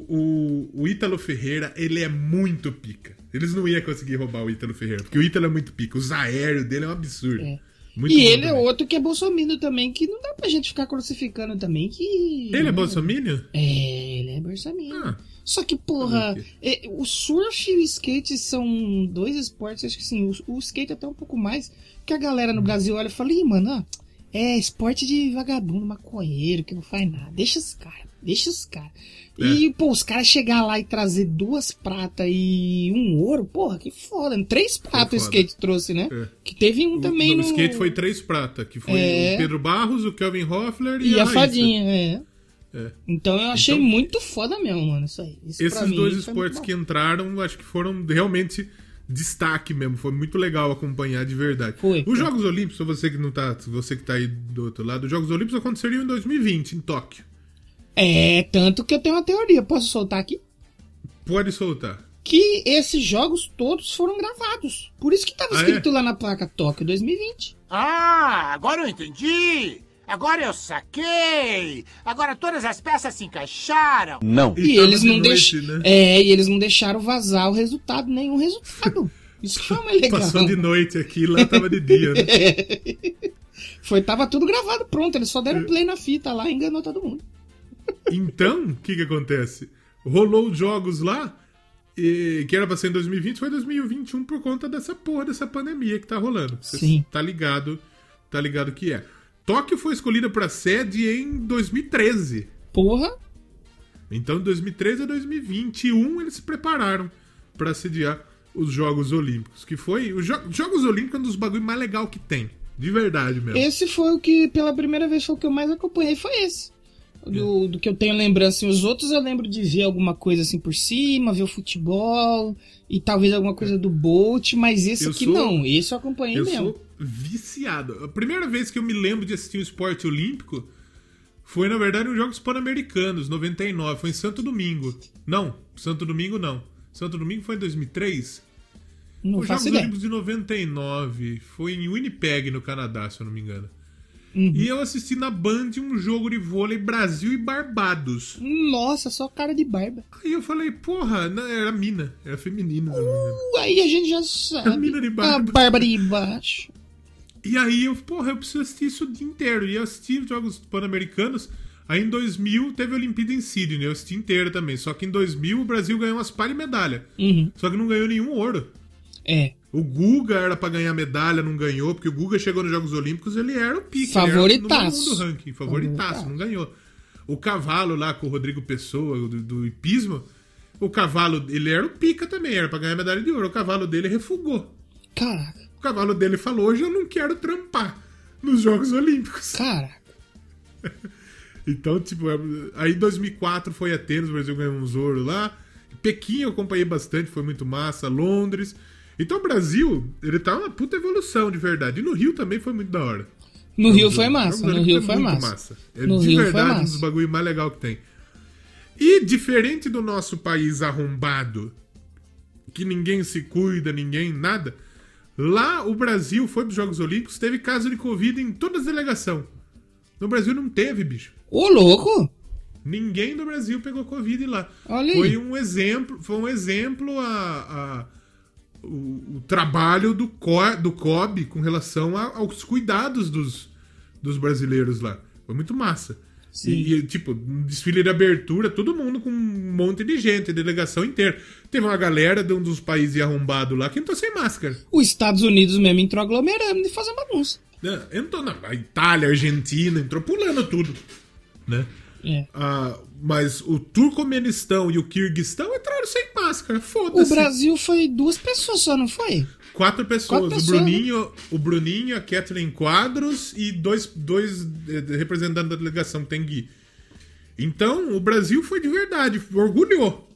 o, o Ítalo Ferreira, ele é muito pica. Eles não iam conseguir roubar o Ítalo Ferreira, porque o Ítalo é muito pica. Os aéreos dele é um absurdo. É. Muito e ele é também. outro que é bolsominion também, que não dá pra gente ficar crucificando também, que... Ele é bolsominion? É, ele é bolsominion. Ah, Só que, porra, é, o surf e o skate são dois esportes, acho que sim, o, o skate até um pouco mais, que a galera no Brasil olha e fala, ih, mano, É esporte de vagabundo, maconheiro, que não faz nada. Deixa os caras, deixa os caras. É. E, pô, os caras chegar lá e trazer duas pratas e um ouro, porra, que foda. Três pratas o skate trouxe, né? É. Que teve um O- também no, no... skate foi três prata, que foi É. o Pedro Barros, o Kelvin Hoffler e, E a Raíssa. fadinha, é. É. Então eu achei Então- muito foda mesmo, mano, isso aí. Isso Esses dois esportes que entraram, acho que foram realmente destaque mesmo. Foi muito legal acompanhar de verdade. Foi, Os. Jogos Olímpicos, você que não tá, você que tá aí do outro lado, os Jogos Olímpicos aconteceriam em 2020, em Tóquio. É, tanto que eu tenho uma teoria, posso soltar aqui? Pode soltar. Que esses jogos todos foram gravados. Por isso que tava Ah, é? escrito lá na placa Tóquio 2020. Ah, agora eu entendi! Agora eu saquei! Agora todas as peças se encaixaram! Não. E, tava eles não deixaram. né? É, e eles não deixaram vazar o resultado, nenhum resultado. Isso que foi mais legal. Passou de noite aqui, lá tava de dia, né? Foi, tava tudo gravado, pronto. Eles só É. deram play na fita lá e enganou todo mundo. Então, o que que acontece? Rolou os jogos lá, e- que era pra ser em 2020, foi 2021 por conta dessa porra, dessa pandemia que tá rolando. Você Sim. tá ligado, tá ligado que é. Tóquio foi escolhida pra sede em 2013. Porra, Então, de 2013 a 2021, eles se prepararam pra sediar os Jogos Olímpicos. Que foi. Os Jo- Jogos Olímpicos é um dos bagulho mais legal que tem. De verdade mesmo. esse foi o que, pela primeira vez, foi o que eu mais acompanhei, foi esse. Do, do que eu tenho lembrança. Os outros eu lembro de ver alguma coisa assim por cima, ver o futebol e talvez alguma coisa do Bolt, mas esse Eu aqui sou- não. Esse eu acompanhei Eu mesmo. sou viciado. A primeira vez que eu me lembro de assistir um esporte olímpico foi, na verdade, nos Jogos Pan-Americanos, 99. Foi em Santo Domingo. Não, Santo Domingo não. Santo Domingo foi em 2003? Não Os Jogos ideia. Olímpicos de 99. Foi em Winnipeg, no Canadá, se eu não me engano. Uhum. E eu assisti na Band um jogo de vôlei Brasil e Barbados. Nossa, só cara de barba. Aí eu falei, porra, não, era mina, era feminina. Uh, Aí a gente já sabe. mina de A barba. barba de baixo. E aí eu, porra, eu preciso assistir isso o dia inteiro. E eu assisti os Jogos Pan-Americanos. Aí em 2000 teve a Olimpíada em Sydney, eu assisti inteiro também. Só que em 2000 o Brasil ganhou umas par de medalha. Uhum. Só que não ganhou nenhum ouro. É. O Guga era pra ganhar medalha, não ganhou, porque o Guga chegou nos Jogos Olímpicos, ele era o pique. Favoritaço. Ele era o número do ranking, favoritaço, não ganhou. O cavalo lá com o Rodrigo Pessoa, do, do hipismo, o cavalo, ele era o pica também, era pra ganhar medalha de ouro. O cavalo dele refugou. Caraca, O cavalo dele falou: hoje eu não quero trampar nos Jogos Olímpicos. caraca. Então, tipo, é- aí em 2004 foi Atenas, o Brasil ganhou uns ouro lá. Pequim eu acompanhei bastante, foi muito massa. Londres. Então o Brasil, ele tá uma puta evolução de verdade. E no Rio também foi muito da hora. No Rio Jogos foi massa, no Rio foi massa. É No de Rio foi verdade um dos bagulho mais legal que tem. E diferente do nosso país arrombado, que ninguém se cuida, ninguém nada, lá o Brasil foi pros Jogos Olímpicos, teve caso de Covid em todas as delegações. No Brasil não teve, bicho. Ô, louco! Ninguém do Brasil pegou Covid lá. Olha aí. Foi um exemplo, foi um exemplo a, a- o, o trabalho do, Co, do COB com relação a- aos cuidados dos, dos brasileiros lá. Foi muito massa. E, e, tipo, desfile de abertura, todo mundo com um monte de gente, delegação inteira. Teve uma galera de um dos países arrombados lá que entrou sem máscara. Os Estados Unidos mesmo entrou aglomerando e fazendo bagunça. né? Entrou na a Itália, a Argentina, entrou pulando tudo. Né? É. Ah, mas o Turcomenistão e o Kirguistão entraram sem máscara. O Foda-se. Brasil foi duas pessoas só, não foi? Quatro pessoas. Quatro o, pessoas, Bruninho, o Bruninho, a Kathleen Quadros e dois, dois eh, representantes da delegação que tem Gui. Então, o Brasil foi de verdade, orgulhou.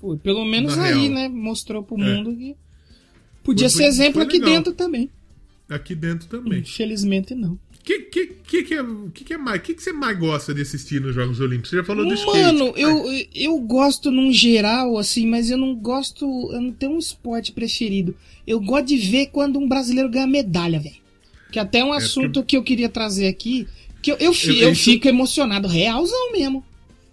Foi. Pelo menos Na aí, real. né? Mostrou pro É. mundo que. Podia Foi- ser exemplo aqui legal. dentro também. Aqui dentro também. Infelizmente não. Que, que, que, que, é, que, que é mais? que, que você mais gosta de assistir nos Jogos Olímpicos? Você já falou do skate. Mano, eu, eu gosto num geral, assim, mas eu não gosto. Eu não tenho um esporte preferido. Eu gosto de ver quando um brasileiro ganha medalha, velho. Que até é um assunto que eu queria trazer aqui. Que eu, eu, Eu- eu isso- fico emocionado, realzão mesmo.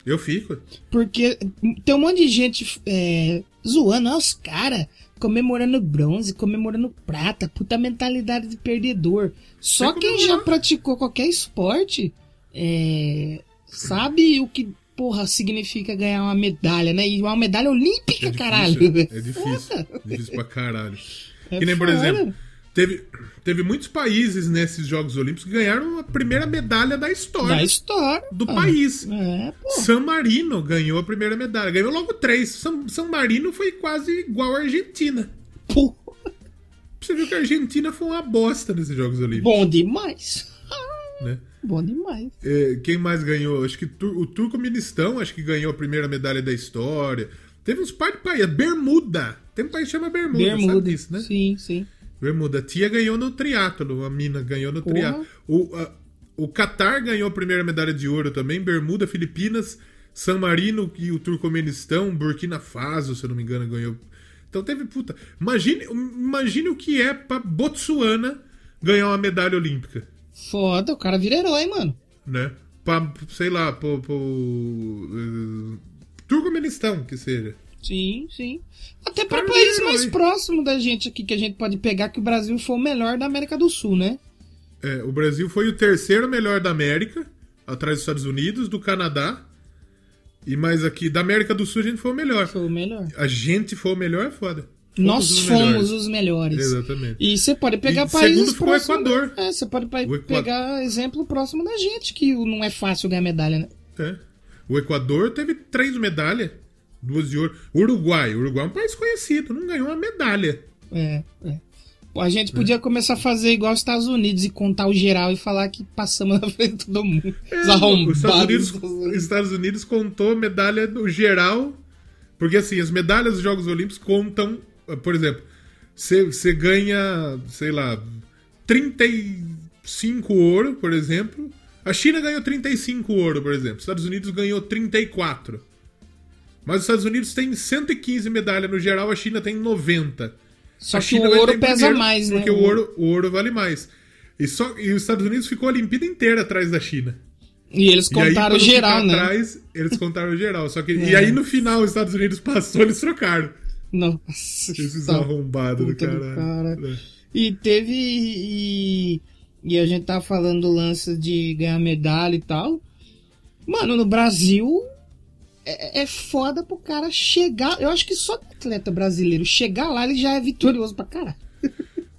Eu fico. Porque tem um monte de gente é, zoando, ó, os caras comemorando bronze, comemorando prata, puta mentalidade de perdedor. Só quem já praticou qualquer esporte é, sabe o que, porra, significa ganhar uma medalha, né? E uma medalha olímpica, É caralho. difícil. É difícil. Foda. difícil pra caralho. É que nem, por foda. exemplo, Teve, teve muitos países nesses Jogos Olímpicos que ganharam a primeira medalha da história Da história. do Ah, país. É, pô. San Marino ganhou a primeira medalha. Ganhou logo três. San, San Marino foi quase igual a Argentina. Pô, Você viu que a Argentina foi uma bosta nesses Jogos Olímpicos. bom demais. Né? Bom demais. É, quem mais ganhou? Acho que Tur- o Turcomenistão acho que ganhou a primeira medalha da história. Teve uns par de países. Bermuda. Tem um país que chama Bermuda, sabe Bermuda. disso, né? Sim, sim. Bermuda. A tia ganhou no triatlo, a mina ganhou no triatlo. O, a- o Qatar ganhou a primeira medalha de ouro também. Bermuda, Filipinas, San Marino e o Turcomenistão, Burkina Faso, se eu não me engano, ganhou. Então teve puta. Imagine, imagine o que é pra Botsuana ganhar uma medalha olímpica, Foda, o cara vira herói, mano. né? Pra, sei lá, pro, pro eh, Turcomenistão, que seja. Sim, sim. Até pra Cara, países vira mais próximos da gente aqui que a gente pode pegar que o Brasil foi o melhor da América do Sul, né? É, o Brasil foi o terceiro melhor da América, atrás dos Estados Unidos, do Canadá. E mais aqui, da América do Sul a gente foi o melhor. Foi o melhor. A gente foi o melhor é foda. Nós os fomos melhores. os melhores. Exatamente. E você pode pegar E países segundo ficou o próximos- Equador. É, você pode pegar exemplo próximo da gente, que não é fácil ganhar medalha, né? É. O Equador teve três medalhas, duas de ouro. Uruguai, Uruguai é um país conhecido, não ganhou uma medalha. É, é. A gente podia começar a fazer igual os Estados Unidos e contar o geral e falar que passamos na frente de todo mundo. Os É. Os Estados Unidos, os Estados Unidos contou medalha no geral, porque assim, as medalhas dos Jogos Olímpicos contam, por exemplo, você ganha, sei lá, 35 ouro, por exemplo. A China ganhou 35 ouro, por exemplo. Os Estados Unidos ganhou 34. Mas os Estados Unidos tem 115 medalhas no geral, a China tem 90. Só A que China o vai ouro pesa primeiro, mais, né? Porque o ouro, o ouro vale mais. E, só, e os Estados Unidos ficou a Olimpíada inteira atrás da China. E eles E aí, contaram geral, né? Atrás, eles contaram geral. Só que, É. E aí no final os Estados Unidos passou, eles trocaram. Nossa. Esses tá arrombados do caralho. cara. É. E teve. E, e a gente tava falando do lance de ganhar medalha e tal. Mano, no Brasil é, é foda pro cara chegar. Eu acho que só atleta brasileiro chegar lá, ele já é vitorioso pra caralho.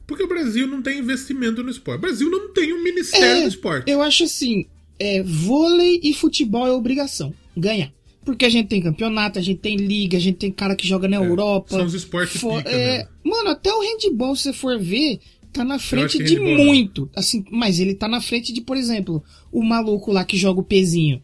Porque o Brasil não tem investimento no esporte. O Brasil não tem um ministério do esporte. Eu acho assim: é, vôlei e futebol é obrigação. Ganhar. Porque a gente tem campeonato, a gente tem liga, a gente tem cara que joga na Europa. É, São os esportes Fo- pica é, mesmo. Mano, até o handball, se você for ver, tá na frente de handball não. muito. Assim, mas ele tá na frente de, por exemplo, o maluco lá que joga o pezinho.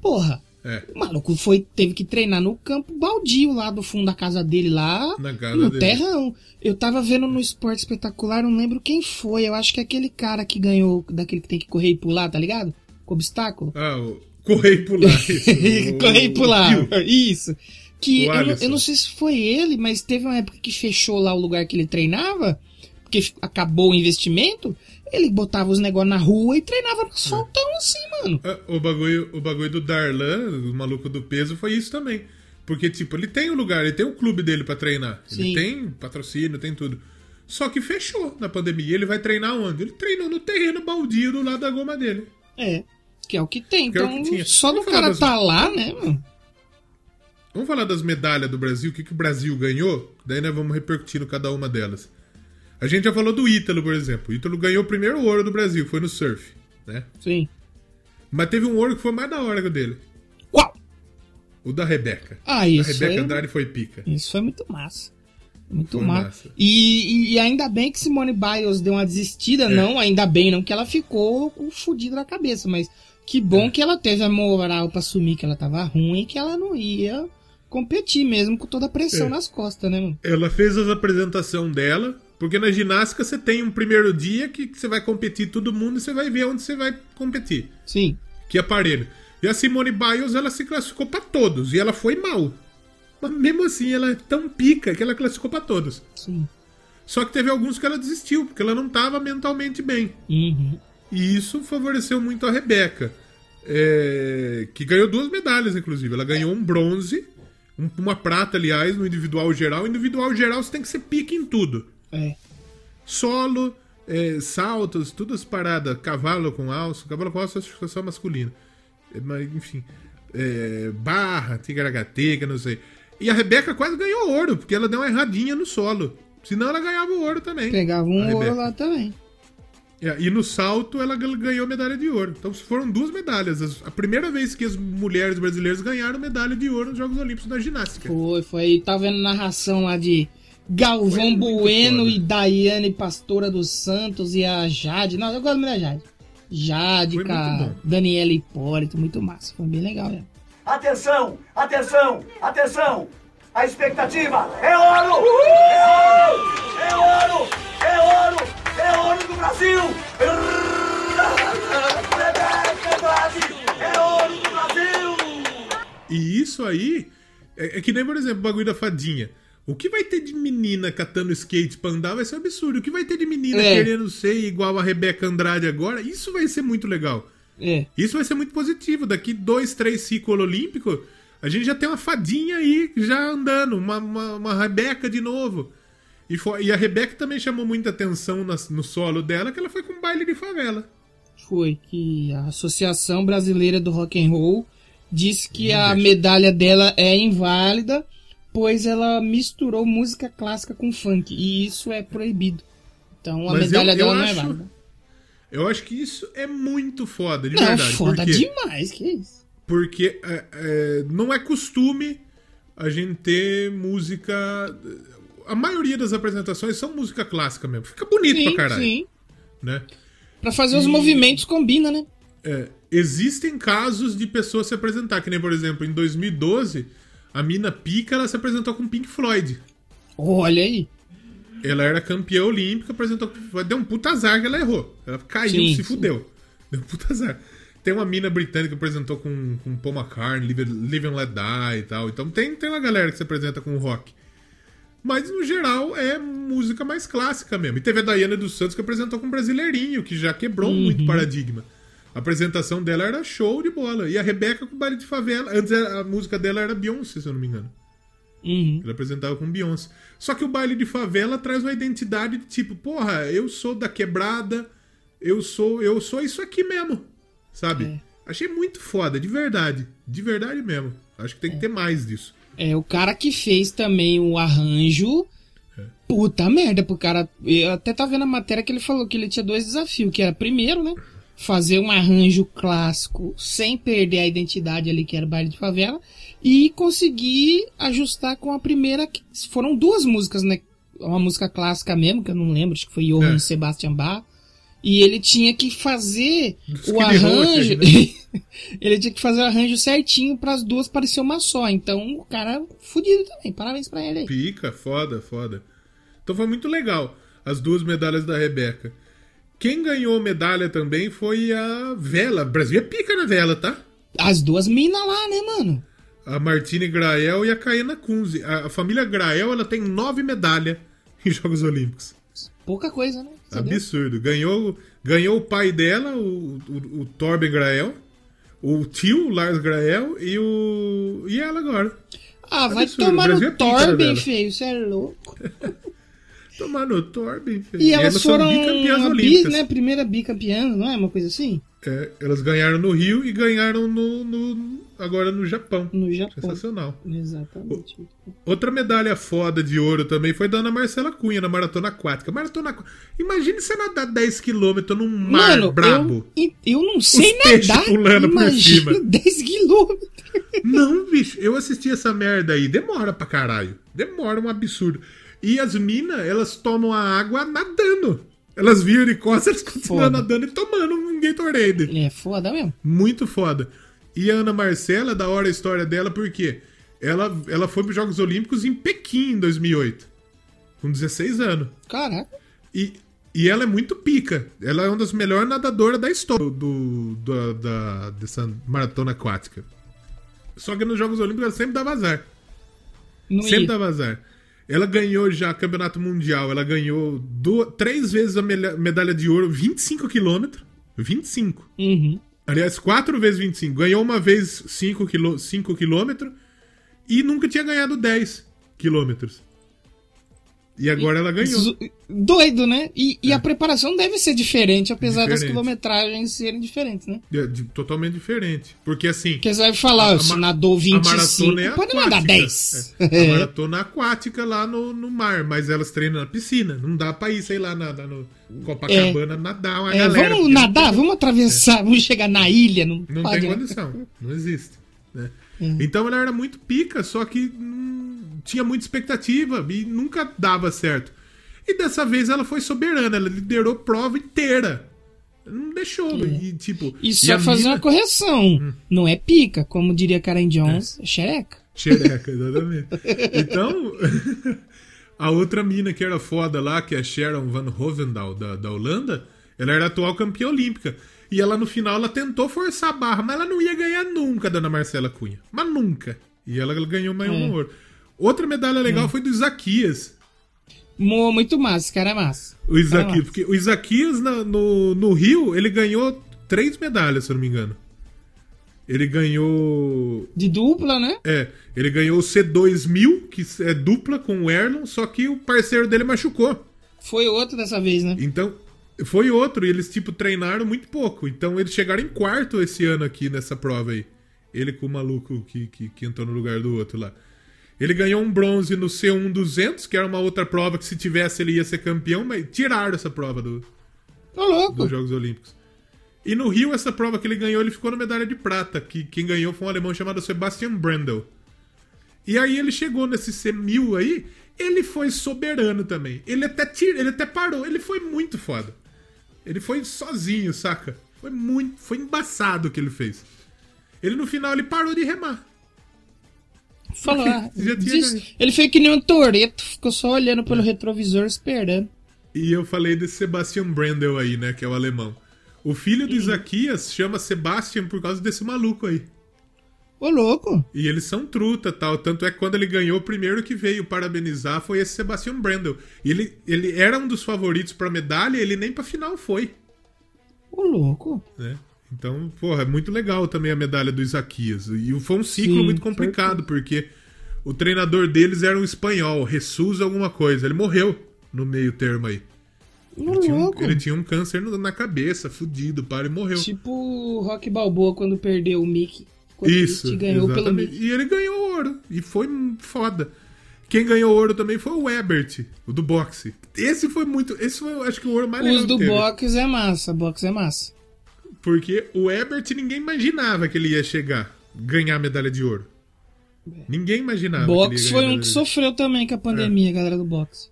Porra, É. o maluco foi, teve que treinar no campo baldio lá do fundo da casa dele lá. Casa no dele. terrão. Eu tava vendo no esporte espetacular, não lembro quem foi. Eu acho que é aquele cara que ganhou, daquele que tem que correr e pular, tá ligado? Com obstáculo. Ah, o correr e pular. isso. Correr e pular. o. Isso. Que eu, não- eu não sei se foi ele, mas teve uma época que fechou lá o lugar que ele treinava, porque acabou o investimento. Ele botava os negócios na rua e treinava no asfaltão assim, mano. Ah, O bagulho, o bagulho do Darlan, o maluco do peso, foi isso também. Porque, tipo, ele tem o lugar, ele tem o clube dele pra treinar. Ele Sim. tem patrocínio, tem tudo. Só que fechou na pandemia. Ele vai treinar onde? Ele treinou no terreno baldio do lado da goma dele. É. Que é o que tem. Que é Então, que tinha. só do falar cara das- tá lá, né, mano? Vamos falar das medalhas do Brasil, o que, que o Brasil ganhou? Daí nós vamos repercutindo cada uma delas. A gente já falou do Ítalo, por exemplo. O Ítalo ganhou o primeiro ouro do Brasil, foi no surf, né? Sim. Mas teve um ouro que foi mais da hora que o dele. Qual? O da Rebeca. Ah, a isso Rebeca aí- Andrade foi pica. Isso foi muito massa. Muito massa. massa. E, e- ainda bem que Simone Biles deu uma desistida, É. não, ainda bem não, que ela ficou com fudido na cabeça, mas que bom É. que ela teve a moral pra assumir que ela tava ruim e que ela não ia competir mesmo com toda a pressão É. nas costas, né, mano? Ela fez as apresentação dela, porque na ginástica você tem um primeiro dia que você vai competir todo mundo e você vai ver onde você vai competir. Sim. Que aparelho. E a Simone Biles, ela se classificou pra todos, e ela foi mal. Mas mesmo assim, ela é tão pica que ela classificou pra todos. Sim. Só que teve alguns que ela desistiu, porque ela não tava mentalmente bem. Uhum. E isso favoreceu muito a Rebeca, é, que ganhou duas medalhas, inclusive. Ela ganhou um bronze, um- uma prata, aliás, no individual geral. Individual geral você tem que ser pique em tudo. É. Solo, é, saltos, todas as paradas. Cavalo com alço. Cavalo com alço acho que é só masculino. É, Mas, enfim. É, barra, tigaragatega, não sei. E a Rebeca quase ganhou ouro, porque ela deu uma erradinha no solo. Senão ela ganhava o ouro também. Pegava um ouro lá também. É, E no salto ela gan- ganhou medalha de ouro. Então foram duas medalhas. As- A primeira vez que as mulheres brasileiras ganharam medalha de ouro nos Jogos Olímpicos da ginástica. Foi, foi. Tava vendo narração lá de Galvão Bueno foda. e Daiane Pastora dos Santos e a Jade. Não, eu gosto muito da Jade. Jade, Foi com a muito bom. Daniela Hipólito, muito massa. Foi bem legal, né? Atenção, atenção, atenção! A expectativa é ouro! É ouro! É ouro! É ouro! É ouro do Brasil! É ouro do Brasil! E isso aí é, é que nem, por exemplo, o bagulho da fadinha. O que vai ter de menina catando skate pra andar vai ser um absurdo. O que vai ter de menina É. querendo ser igual a Rebeca Andrade agora, isso vai ser muito legal. É. Isso vai ser muito positivo. Daqui dois, três ciclos olímpicos, a gente já tem uma fadinha aí já andando, uma, uma, uma Rebeca de novo. E, fo- e a Rebeca também chamou muita atenção nas- no solo dela, que ela foi com um baile de favela. Foi que a Associação Brasileira do Rock and Roll disse que Não a deixa. medalha dela é inválida, pois ela misturou música clássica com funk. E isso é proibido. Então a Mas medalha eu- eu dela não é acho- válida. Eu acho que isso é muito foda, de Não, verdade. foda Por quê? demais, que isso. Porque é, é, não é costume a gente ter música. A maioria das apresentações são música clássica mesmo. Fica bonito Sim, pra caralho. sim. Né? Pra fazer os movimentos combina, né? É, existem casos de pessoas se apresentar, que nem, por exemplo, em 2012, a Mina Pica ela se apresentou com Pink Floyd. Olha aí. Ela era campeã olímpica, apresentou. Deu um puta azar que ela errou. Ela caiu, Sim, se sim. fudeu. Deu um puta azar. Tem uma mina britânica que apresentou com, com Paul McCartney, Live, Live and Let Die e tal. Então tem, tem uma galera que se apresenta com rock. Mas no geral é música mais clássica mesmo. E teve a Daiane dos Santos que apresentou com Brasileirinho, que já quebrou muito paradigma. A apresentação dela era show de bola. E a Rebeca com baile de favela. Antes a música dela era Beyoncé, se eu não me engano. Uhum. Ele apresentava com Beyoncé. Só que o baile de favela traz uma identidade de tipo, porra, eu sou da quebrada, eu sou, eu sou isso aqui mesmo. Sabe? É. Achei muito foda, de verdade. De verdade mesmo. Acho que tem que ter mais disso. É, o cara que fez também o arranjo. É. Puta merda pro cara. Eu até tava vendo a matéria que ele falou que ele tinha dois desafios, que era primeiro, né? Fazer um arranjo clássico sem perder a identidade ali, que era o baile de favela, e conseguir ajustar com a primeira. que- Foram duas músicas, né? Uma música clássica mesmo, que eu não lembro, acho que foi Johann É. Sebastian Bach. E ele tinha que fazer Dos o arranjo. né? ele tinha que fazer o arranjo certinho para as duas parecer uma só. Então o cara é fudido também. Parabéns pra ele aí. Pica, foda, foda. Então foi muito legal. As duas medalhas da Rebeca. Quem ganhou medalha também foi a Vela. O Brasil é pica na vela, tá? As duas minas lá, né, mano? A Martine Grael e a Caena Kunze. A, família Grael ela tem nove medalhas em Jogos Olímpicos. Pouca coisa, né? Absurdo. Ganhou, ganhou o pai dela, o, o, o Torben Grael, o tio, o Lars Grael, e o. E ela agora. Ah, vai absurdo. tomar Brasil é no né, Torben, feio. Você é louco. Tomar no filho. E elas foram bicampeãs a bi, olímpicas. né? Primeira bicampeã, não é? Uma coisa assim? É, elas ganharam no Rio e ganharam no, no- agora no Japão. No Japão. Sensacional. Exatamente. Outra medalha foda de ouro também foi da Ana Marcela Cunha na maratona aquática. Maratona Imagine você nadar 10km num mar Mano, brabo. eu, eu não sei peixes nadar. pulando por Imagina cima. 10 quilômetros. Não, bicho, eu assisti essa merda aí. Demora pra caralho. Demora um absurdo. E as minas, elas tomam a água nadando. Elas viram de costas, elas continuam Foda. nadando e tomando um Gatorade. É foda mesmo. Muito foda. E a Ana Marcela, da hora a história dela, porque ela, ela foi para os Jogos Olímpicos em Pequim em 2008. Com 16 anos. Caraca. E, e ela é muito pica. Ela é uma das melhores nadadoras da história do, do- da, dessa maratona aquática. Só que nos Jogos Olímpicos ela sempre dava azar. Não Sempre ia. dava azar. Ela ganhou já campeonato mundial. Ela ganhou du- três vezes a medalha de ouro, 25 quilômetros. 25. Uhum. Aliás, quatro vezes 25. Ganhou uma vez 5 quilô- cinco quilômetros e nunca tinha ganhado 10 quilômetros. E agora ela ganhou. Doido, né? E, e É. a preparação deve ser diferente, apesar das Diferente. quilometragens serem diferentes, né? É, de- totalmente diferente. Porque assim. Porque você vai falar, a se nadou a 25, maratona é pode nadar 10. É, a maratona aquática lá no, no mar, mas elas treinam na piscina. Não dá pra ir, sei lá, na, na- no Copacabana nadar uma É, galera. vamos nadar, vamos atravessar, vamos chegar na ilha, não, Não pode, tem condição. Não existe. né? Então ela era muito pica, só que tinha muita expectativa e nunca dava certo. E dessa vez ela foi soberana, ela liderou a prova inteira. Não deixou. E, tipo, E só a fazer mina- uma correção, não é pica, como diria Karen Jones, é, xereca. Xereca, exatamente. Então, a outra mina que era foda lá, que é a Sharon Van Hovendal, da, da Holanda, ela era atual campeã olímpica. E ela no final ela tentou forçar a barra, mas ela não ia ganhar nunca, dona Marcela Cunha. Mas nunca. E ela ganhou mais um É. ouro. Outra medalha legal foi do Isaquias. Muito massa, esse cara é massa. O Isaquias, Cara é porque o Isaquias na- no, no Rio, ele ganhou três medalhas, se eu não me engano. Ele ganhou De dupla, né? É, ele ganhou o C2000, que é dupla com o Erlon, só que o parceiro dele machucou. Foi outro dessa vez, né? Então, foi outro, e eles, tipo, treinaram muito pouco. Então, eles chegaram em quarto esse ano aqui nessa prova aí. Ele com o maluco que, que, que entrou no lugar do outro lá. Ele ganhou um bronze no C1 200, que era uma outra prova que se tivesse ele ia ser campeão, mas tiraram essa prova do, louco. dos Jogos Olímpicos. E no Rio, essa prova que ele ganhou, ele ficou na medalha de prata, que quem ganhou foi um alemão chamado Sebastian Brandl. E aí ele chegou nesse C1000 aí, ele foi soberano também. Ele até tira, ele até parou, ele foi muito foda. Ele foi sozinho, saca? Foi muito, foi embaçado o que ele fez. Ele no final ele parou de remar. Desiste. ganho. Ele foi que nem um toreto, ficou só olhando pelo retrovisor esperando. E eu falei desse Sebastian Brandl aí, né, que é o alemão. O filho do Isaquias chama Sebastian por causa desse maluco aí. Ô, louco. E eles são truta tal. Tanto é que quando ele ganhou, o primeiro que veio parabenizar foi esse Sebastian Brandl. E ele, ele era um dos favoritos pra medalha ele nem pra final foi. Ô, louco. Né? Então, porra, é muito legal também a medalha do Isaquias. E foi um ciclo Sim, muito complicado, porque o treinador deles era um espanhol, Jesus alguma coisa. Ele morreu no meio termo aí. Ele tinha, um, ele tinha um câncer na cabeça, fudido, para e morreu. Tipo o Rock Balboa quando perdeu o Mickey. Quando Isso, ganhou pelo exatamente. Mickey. E ele ganhou ouro. E foi foda. Quem ganhou ouro também foi o Ebert, o do boxe. Esse foi muito. Esse foi, acho que, o ouro mais legal Os do teve. boxe é massa, boxe é massa. Porque o Ebert ninguém imaginava que ele ia chegar, ganhar a medalha de ouro. Ninguém imaginava. ganhar foi um que sofreu também com a pandemia, galera do boxe.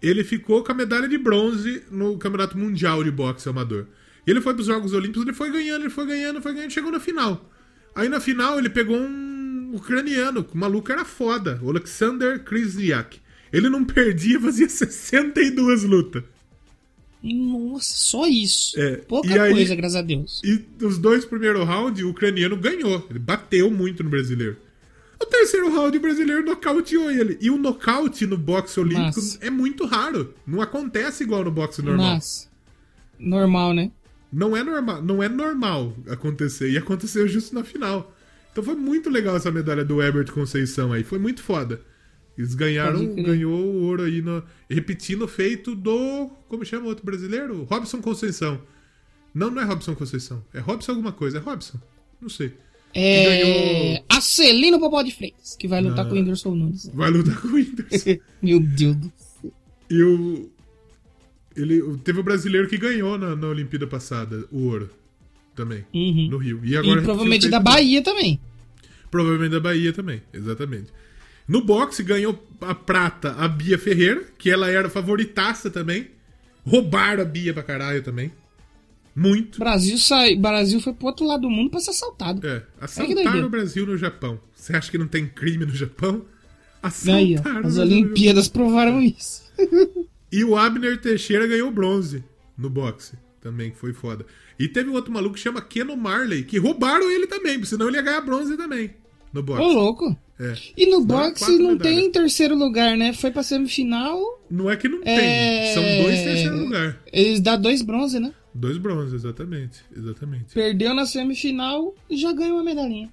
Ele ficou com a medalha de bronze no Campeonato Mundial de Boxe Amador. E ele foi pros Jogos Olímpicos, ele foi ganhando, ele foi ganhando, foi ganhando, chegou na final. Aí na final ele pegou um ucraniano, que o maluco era foda, o Alexander Krzyzyak. Ele não perdia, fazia 62 lutas. Nossa, só isso. É, Pouca aí- coisa, graças a Deus. E os dois primeiros rounds, o ucraniano ganhou. Ele bateu muito no brasileiro. O terceiro round, o brasileiro nocauteou ele. E o nocaute no boxe olímpico Massa. é muito raro. Não acontece igual no boxe normal. Massa. Normal, né? Não é normal, não é normal acontecer. E aconteceu justo na final. Então foi muito legal essa medalha do Herbert Conceição aí. Foi muito foda. Eles ganharam, ganhou o ouro aí, no, repetindo o feito do. Como chama o outro brasileiro? Robson Conceição. Não, não é Robson Conceição. É Robson alguma coisa. É Robson? Não sei. É. ganhou- Acelino Popó de Freitas, que vai lutar Não. com o Whindersson Nunes. Vai lutar com o Whindersson. Meu Deus do e o. Ele, teve o brasileiro que ganhou na, na Olimpíada passada, o ouro. Também. Uhum. No Rio. E, E agora provavelmente repetiu o da Bahia também. Provavelmente da Bahia também, exatamente. No boxe ganhou a prata a Bia Ferreira, que ela era favoritaça também. Roubaram a Bia pra caralho também. Muito. Brasil sai, Brasil foi pro outro lado do mundo pra ser assaltado. É, que assaltaram doideira. o Brasil no Japão. Você acha que não tem crime no Japão? Aí, Assaltaram ó, o as Olimpíadas provaram isso. E o Abner Teixeira ganhou bronze no boxe. Também, que foi foda. E teve um outro maluco que chama Keno Marley, que roubaram ele também, senão ele ia ganhar bronze também. No boxe. Ô, louco. É. E no boxe não medalhas. tem terceiro lugar, né? Foi pra semifinal. Não é que não É... tem. São dois terceiro lugar. Eles dão dois bronze, né? Dois bronzes, exatamente. Exatamente. Perdeu na semifinal e já ganhou uma medalhinha.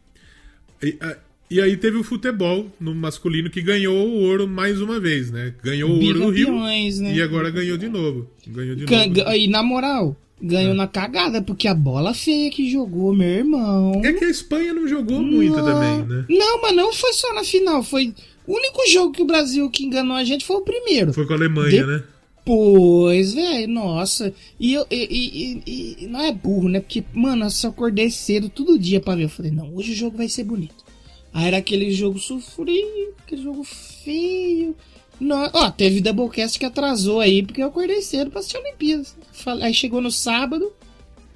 E, a- E aí teve o futebol no masculino que ganhou o ouro mais uma vez, né? Ganhou o ouro no Rio né? e agora ganhou de novo. Ganhou de novo. E na moral, ganhou É. na cagada, porque a bola feia que jogou, meu irmão. É que a Espanha não jogou muito Não. também, né? Não, mas não foi só na final. Foi o único jogo que o Brasil que enganou a gente foi o primeiro. Foi com a Alemanha, De- né? Pois, velho, nossa. E eu e, e- e- e não é burro, né? Porque, mano, eu só acordei cedo todo dia pra ver. Eu falei, não, hoje o jogo vai ser bonito. Aí era aquele jogo sofrido, aquele jogo feio. Não, ó, teve Doublecast que atrasou aí, porque eu acordei cedo pra assistir a Olimpíadas. Aí chegou no sábado,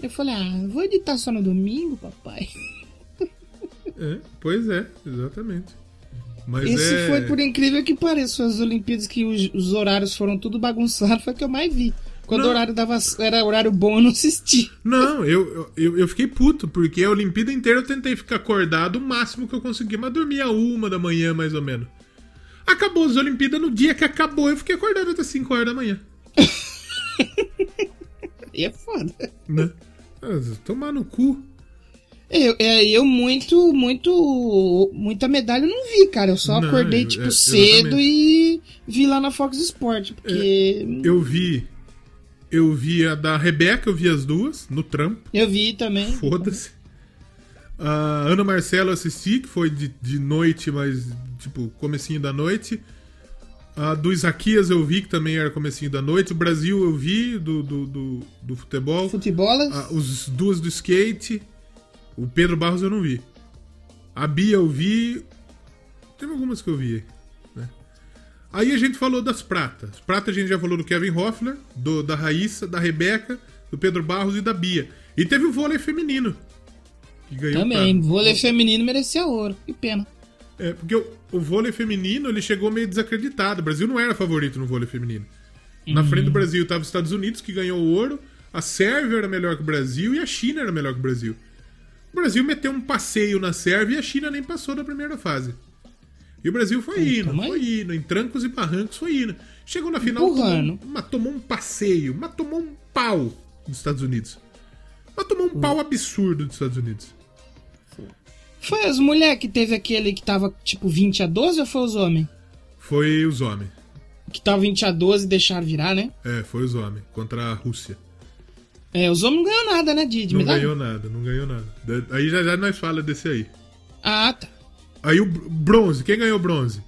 eu falei, ah, vou editar só no domingo, papai. É, pois é, exatamente. Mas Esse é... foi, por incrível que pareça, as Olimpíadas que os, os horários foram tudo bagunçados, foi o que eu mais vi. Quando Não. o horário dava, era horário bom, eu não assisti. Não, eu, eu, eu fiquei puto, porque a Olimpíada inteira eu tentei ficar acordado o máximo que eu consegui, mas dormia uma da manhã, mais ou menos. Acabou as Olimpíadas, no dia que acabou, eu fiquei acordado até 5 horas da manhã. E é foda. Né? Ah, Tomar no cu. Eu, é, eu muito, muito, muita medalha eu não vi, cara. Eu só Não, acordei, eu- tipo, é, cedo e vi lá na Fox Sport, porque Eu vi. Eu vi a da Rebeca, eu vi as duas, no trampo. eu vi também. Foda-se. A Ana Marcela eu assisti, que foi de, de noite, mas tipo, comecinho da noite. A do Isaquias eu vi, que também era comecinho da noite. O Brasil eu vi, do, do, do, do futebol. Futebolas. Ah, os duas do skate. O Pedro Barros eu não vi. A Bia eu vi. Teve algumas que eu vi. Né? Aí a gente falou das pratas. Prata a gente já falou do Kevin Hoffler, do, da Raíssa, da Rebeca, do Pedro Barros e da Bia. E teve o vôlei feminino. Que ganhou também. prata. Vôlei feminino merecia ouro. Que pena. É, porque o, o vôlei feminino ele chegou meio desacreditado. O Brasil não era favorito no vôlei feminino. Na frente do Brasil estava os Estados Unidos, que ganhou o ouro. A Sérvia era melhor que o Brasil e a China era melhor que o Brasil. O Brasil meteu um passeio na Sérvia e a China nem passou da primeira fase. E o Brasil foi indo, mas- foi indo, em trancos e barrancos foi indo. Chegou na final, tomou, Empurrando. mas tomou um passeio, mas tomou um pau dos Estados Unidos. Mas tomou um pau absurdo dos Estados Unidos. Foi as mulheres que teve aquele que tava tipo 20 a 12 ou foi os homens? Foi os homens. Que tava 20 a 12 e deixaram virar, né? É, foi os homens, contra a Rússia. É, os homens não ganhou nada, né, de Não ganhou nada, não ganhou nada. Da- Aí já já nós fala desse aí. Ah, tá. Aí o br- bronze, quem ganhou bronze?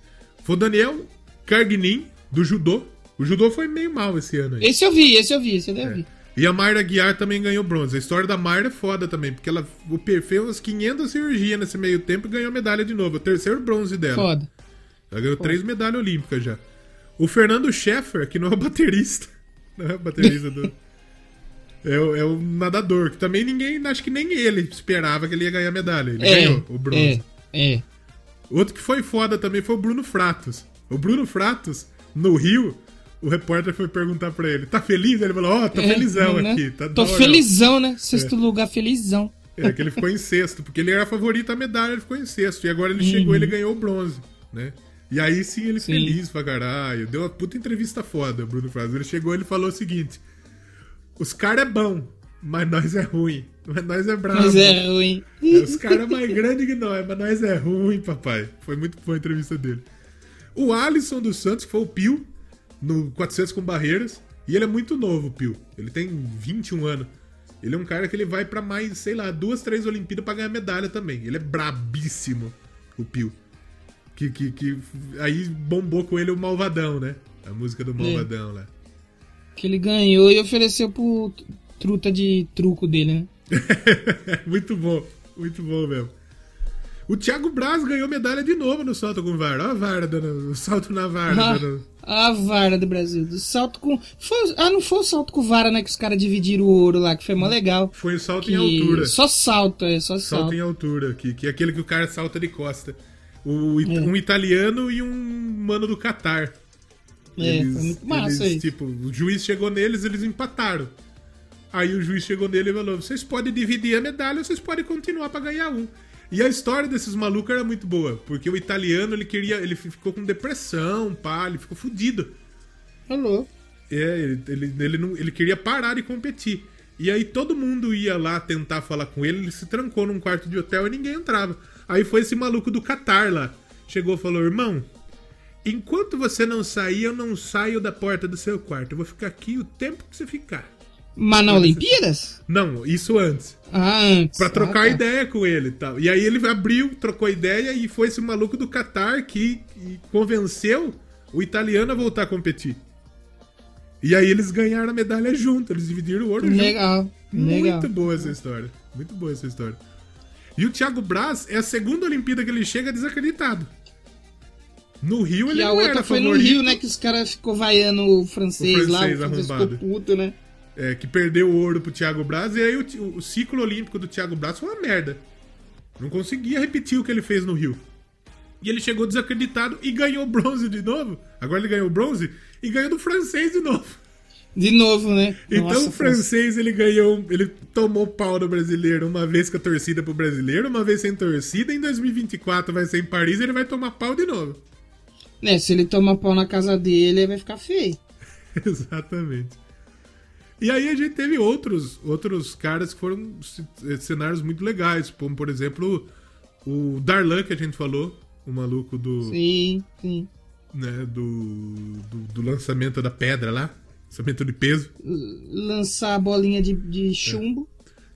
Foi o Daniel Cargnin, do judô. O judô foi meio mal esse ano aí. Esse eu vi, esse eu vi, esse eu É. vi. E a Mayra Guiar também ganhou bronze. A história da Mayra é foda também, porque ela fez umas 500 cirurgias nesse meio tempo e ganhou medalha de novo. O terceiro bronze dela. Foda. Ela ganhou três medalhas olímpicas já. O Fernando Scheffer, que não é baterista. Não é baterista do. É o, é o nadador, que também ninguém, acho que nem ele esperava que ele ia ganhar medalha. Ele É, ganhou o bronze. é, é. Outro que foi foda também foi o Bruno Fratos. O Bruno Fratos, no Rio, o repórter foi perguntar pra ele: tá feliz? Ele falou: ó, tô É, felizão né? aqui. Tá Tô da hora." felizão, né? Sexto lugar, felizão. É, que ele ficou em sexto, porque ele era favorito à medalha, ele ficou em sexto. E agora ele Uhum. chegou e ele ganhou o bronze, né? E aí sim ele Sim. feliz pra caralho. Deu uma puta entrevista foda, Bruno Fratos. Ele chegou e ele falou o seguinte: Os caras é bom, mas nós é ruim. Mas nós é bravo. Mas é ruim. Os caras é mais grandes que nós, mas nós é ruim, papai. Foi muito boa a entrevista dele. O Alisson dos Santos, que foi o Pio, no 400 com barreiras. E ele é muito novo, o Pio. Ele tem 21 anos. Ele é um cara que ele vai pra mais, sei lá, duas, três Olimpíadas pra ganhar medalha também. Ele é brabíssimo, o Pio. Que, que, que aí bombou com ele o Malvadão, né? A música do Malvadão lá. Que ele ganhou e ofereceu pro truta de truco dele, né? muito bom, muito bom mesmo. O Thiago Braz ganhou medalha de novo no salto com vara. Olha a vara dando. O salto na vara. Ah, dando- a vara do Brasil. Do salto com. Foi... Ah, não foi o salto com vara, né? Que os caras dividiram o ouro lá, que foi mó legal. Foi o salto Que... em altura. Só salto, é, só Salto salto. em altura, que, que é aquele que o cara salta de costa. O, it- Um italiano e um mano do Catar. É, foi muito massa eles, isso. Tipo, o juiz chegou neles, eles empataram. Aí o juiz chegou nele e falou: vocês podem dividir a medalha ou vocês podem continuar pra ganhar um. E a história desses malucos era muito boa, porque o italiano ele queria. ele ficou com depressão, pá, ele ficou fudido. Alô? É, ele, ele, ele, não, ele queria parar de competir. E aí todo mundo ia lá tentar falar com ele, ele se trancou num quarto de hotel e ninguém entrava. Aí foi esse maluco do Catar lá. Chegou e falou: irmão, enquanto você não sair, eu não saio da porta do seu quarto. Eu vou ficar aqui o tempo que você ficar. Mas na Olimpíadas? Não, isso antes. Ah, antes. Pra trocar Ah, tá. ideia com ele e tal. E aí ele abriu, trocou ideia e foi esse maluco do Qatar que, convenceu o italiano a voltar a competir. E aí eles ganharam a medalha junto, eles dividiram o ouro junto. Legal, legal. Muito boa essa história. Muito boa essa história. E o Thiago Braz é a segunda Olimpíada que ele chega desacreditado. No Rio ele E a não outra era foi no favorito. Rio, né? Que os caras ficou vaiando o francês, O lá, francês o francês ficou arrombado. puto, né? É, que perdeu o ouro pro Thiago Braz, e aí o, o ciclo olímpico do Thiago Braz foi uma merda. Não conseguia repetir o que ele fez no Rio. E ele chegou desacreditado e ganhou bronze de novo. Agora ele ganhou bronze e ganhou do francês de novo. De novo, né? Então Nossa, o francês ele ganhou, ele tomou pau do brasileiro uma vez com a torcida pro brasileiro, uma vez sem torcida, em 2024 vai ser em Paris e ele vai tomar pau de novo. Né, se ele tomar pau na casa dele, vai ficar feio. Exatamente. E aí a gente teve outros, outros caras que foram c- cenários muito legais, como por exemplo o Darlan que a gente falou, o maluco do, Sim, sim. né, do, do, do lançamento da pedra lá, lançamento de peso, Lançar a bolinha de, de chumbo.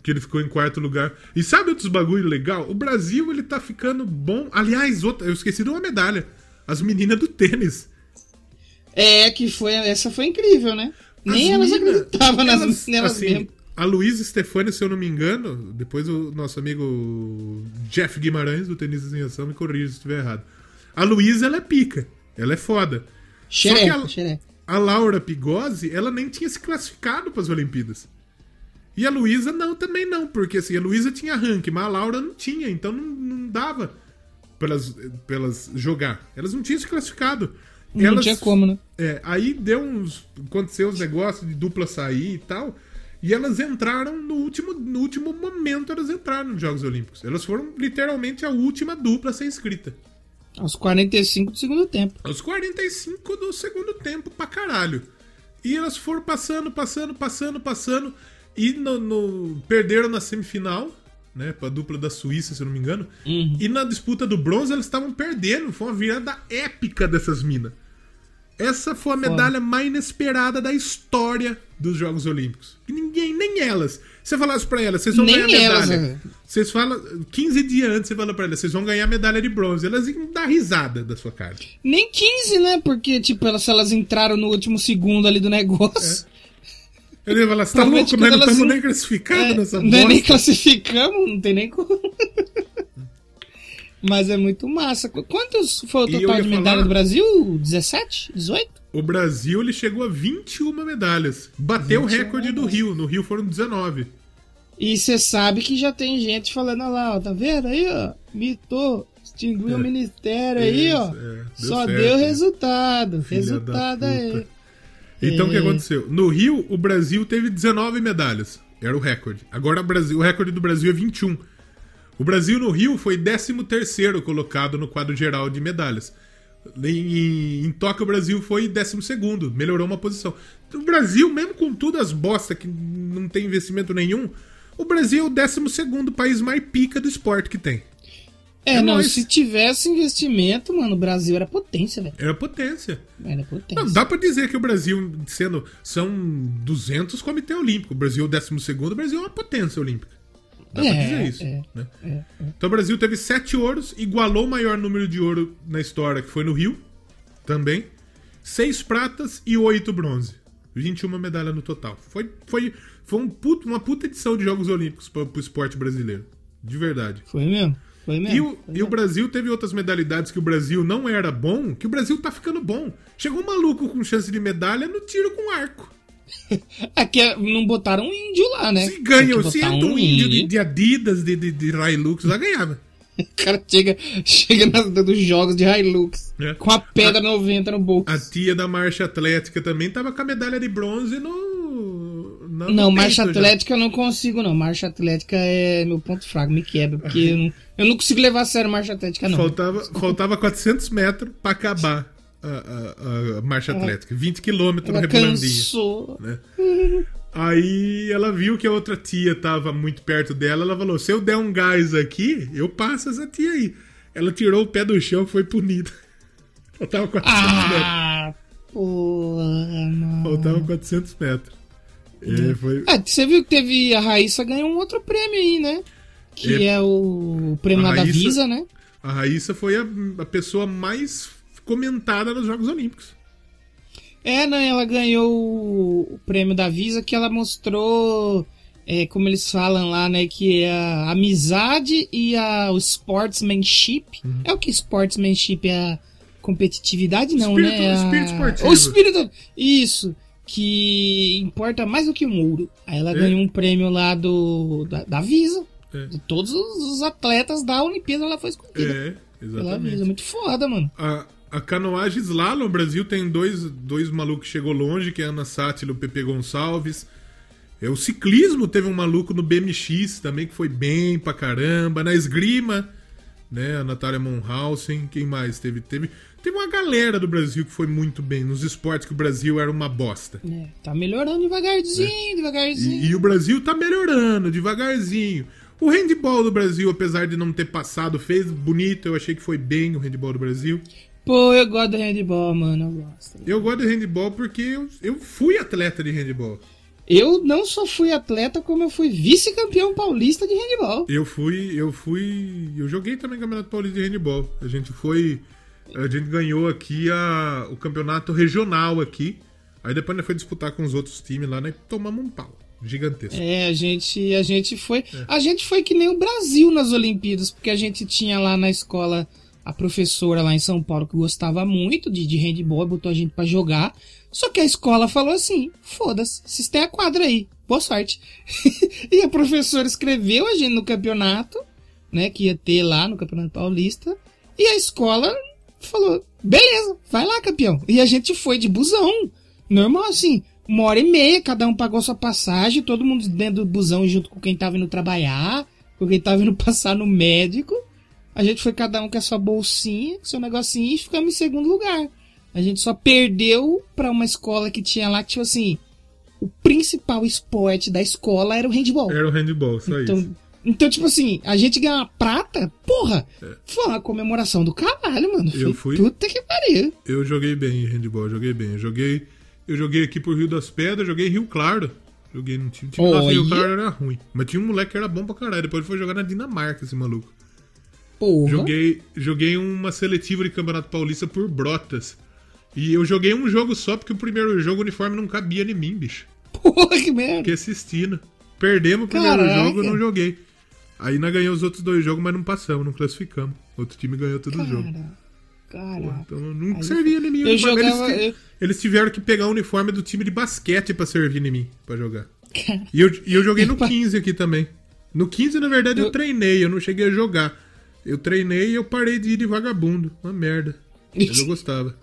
que ele ficou em quarto lugar. E sabe outros bagulho legal? O Brasil ele tá ficando bom. Aliás, outra, eu esqueci de uma medalha. As meninas do tênis. É, que foi. Essa foi incrível, né? Nem As elas acreditavam nas, elas, nelas assim, mesmo. A Luísa Stefani, se eu não me engano, depois o nosso amigo Jeff Guimarães, do Tenistas em Ação, me corrija se estiver errado. A Luísa, ela é pica. Ela é foda. Só que a, Laura Pigozzi, ela nem tinha se classificado para as Olimpíadas. E a Luísa não, também não, porque assim, a Luísa tinha ranking, mas a Laura não tinha, então não, não dava pra elas, pra elas jogar. Elas não tinham se classificado. Não Elas- tinha como, né? é, aí deu uns. Aconteceu uns negócios de dupla sair e tal. E elas entraram no último, no último momento, elas entraram nos Jogos Olímpicos. Elas foram literalmente a última dupla a ser inscrita. Aos 45 do segundo tempo. Aos 45 do segundo tempo pra caralho. E elas foram passando, passando, passando, passando. E no, no- perderam na semifinal, né? Pra dupla da Suíça, se eu não me engano. E na disputa do bronze elas estavam perdendo. Foi uma virada épica dessas minas. Essa foi a medalha mais inesperada da história dos Jogos Olímpicos. Ninguém, nem elas. Você falasse pra elas, vocês vão Nem ganhar elas, medalha. né? Vocês falam, 15 dias antes você fala pra elas, vocês vão ganhar medalha de bronze. Elas iam dar risada da sua cara. Nem 15, né? Porque, tipo, elas, se elas entraram no último segundo ali do negócio. Ele ia falar, você tá louco, mas não elas estamos nem classificados É, nessa não é nem bosta. classificamos, não tem nem como. Mas é muito massa. Qu- Quantos foi o total de falar- medalha do Brasil? 17? 18? O Brasil ele chegou a 21 medalhas. Bateu o 21 recorde do Rio. No Rio foram 19. E você sabe que já tem gente falando olha lá, ó, tá vendo aí, ó? Mitou, extinguiu o ministério aí, ó. É. É, deu Só certo. deu resultado. Filha resultado aí. Então o que É. aconteceu? No Rio, o Brasil teve 19 medalhas. Era o recorde. Agora o, Brasil, o recorde do Brasil é 21. O Brasil no Rio foi 13º colocado no quadro geral de medalhas. Em, em Tóquio, o Brasil foi 12º, melhorou uma posição. O Brasil, mesmo com tudo as bosta que não tem investimento nenhum, o Brasil é o 12º país mais pica do esporte que tem. É, É não, nóis. se tivesse investimento, mano, o Brasil era potência, velho. Era potência. Era Não, potência. dá pra dizer que o Brasil, sendo. São 200 comitê olímpico. O Brasil é o 12, o Brasil é uma potência olímpica. Dá pra É, dizer isso. é, né? Então o Brasil teve 7 ouros, igualou o maior número de ouro na história, que foi no Rio, também. 6 pratas e 8 bronze. 21 medalhas no total. Foi, foi, foi um puto- uma puta edição de Jogos Olímpicos pro, pro esporte brasileiro. De verdade. Foi mesmo? Foi mesmo? E o, e o mesmo. Brasil teve outras medalhidades que o Brasil não era bom, que o Brasil tá ficando bom. Chegou um maluco com chance de medalha no tiro com arco. Aqui é- não botaram um índio lá, né? Se que se entra um índio de, de Adidas, de, de, de Hilux, lá ganhava. O cara chega, chega nas, dos jogos de Hilux É. com a pedra 90 no bolso. A tia da marcha atlética também tava com a medalha de bronze no. no Não, marcha peito já. atlética eu não consigo, não. Marcha atlética é meu ponto fraco, me quebra. Porque eu não, eu não consigo levar a sério marcha atlética, não. Faltava, faltava 400 metros pra acabar a, a- a marcha atlética. 20 quilômetros Ela rebolandinho. cansou. né? Aí ela viu que a outra tia tava muito perto dela, ela falou: se eu der um gás aqui, eu passo essa tia aí. Ela tirou o pé do chão e foi punida. Faltava 400 metros. Ah, porra, mano. Faltava 400 metros. É, foi... Ah, você viu que teve. A Raíssa ganhou um outro prêmio aí, né? Que é, É. o prêmio A lá da Raíssa- Visa, né? A Raíssa foi a, a pessoa mais comentada nos Jogos Olímpicos. É, não, ela ganhou o prêmio da Visa que ela mostrou, é, como eles falam lá, né, que é a amizade e a, o sportsmanship. Uhum. É o que sportsmanship é a competitividade, não, Espírito- né? A- espírito esportivo. O espírito, isso, que importa mais do que um ouro. Aí ela É. ganhou um prêmio lá do da, da Visa. É. De todos os atletas da Olimpíada ela foi escolhida. É, Pela exatamente. Visa, muito foda, mano. A, a canoagem slalom, o Brasil tem dois, dois malucos que chegou longe, que é a Ana Sátila e o Pepe Gonçalves. É, o ciclismo teve um maluco no BMX também, que foi bem pra caramba. Na esgrima, né, a Natália Monhausen. Quem mais teve? Teve, teve uma galera do Brasil que foi muito bem nos esportes que o Brasil era uma bosta. É, tá melhorando devagarzinho, devagarzinho. E, e o Brasil tá melhorando, devagarzinho. O handball do Brasil, apesar de não ter passado, fez bonito. Eu achei que foi bem o handball do Brasil. Pô, eu gosto do handball, mano, eu gosto. Eu gosto de handball porque eu, eu fui atleta de handball. Eu não só fui atleta, como eu fui vice-campeão paulista de handball. Eu fui, eu fui, eu joguei também Campeonato Paulista de handball. A gente foi, a gente ganhou aqui a, o campeonato regional aqui. Aí depois nós foi disputar com os outros times lá, né? Tomamos um pau gigantesco. É, a gente, a gente foi. A gente foi que nem o Brasil nas Olimpíadas, porque a gente tinha lá na escola a professora lá em São Paulo que gostava muito de, de handball, botou a gente pra jogar. Só que a escola falou assim: foda-se, vocês têm a quadra aí, boa sorte. e a professora escreveu a gente no campeonato, né, que ia ter lá no Campeonato Paulista, e a escola falou: beleza, vai lá, campeão. E a gente foi de busão, normal assim. Uma hora e meia, cada um pagou sua passagem, todo mundo dentro do busão junto com quem tava indo trabalhar, com quem tava indo passar no médico. A gente foi cada um com a sua bolsinha, com seu negocinho e ficamos em segundo lugar. A gente só perdeu pra uma escola que tinha lá que, tipo assim, o principal esporte da escola era o handball. Era o handball, só isso. Então, então, tipo assim, a gente ganhou uma prata, porra, foi uma comemoração do caralho, mano. É. Eu fui- Puta que pariu. Eu joguei bem em handball, joguei bem. Eu joguei, eu joguei aqui por Rio das Pedras, joguei Rio Claro. Joguei no time. Time em Rio. Claro era ruim. Mas tinha um moleque que era bom pra caralho. Depois ele foi jogar na Dinamarca, esse maluco. Porra. Joguei, joguei uma seletiva de Campeonato Paulista por Brotas. E eu joguei um jogo só porque o primeiro jogo o uniforme não cabia em mim, bicho. Porra, que merda. Fiquei assistindo. Perdemos o primeiro Caraca. jogo e não joguei. Aí nós ganhamos os outros dois jogos, mas não passamos, não classificamos. Outro time ganhou todo o jogo. Cara, Então não Aí servia em mim. eu jogava- eles, eu- eles tiveram que pegar o uniforme do time de basquete pra servir em mim, pra jogar. E eu, e eu joguei no 15 aqui também. No 15, na verdade, eu, Eu- treinei, eu não cheguei a jogar. Eu treinei e eu parei de ir de vagabundo. Uma merda. Mas eu gostava.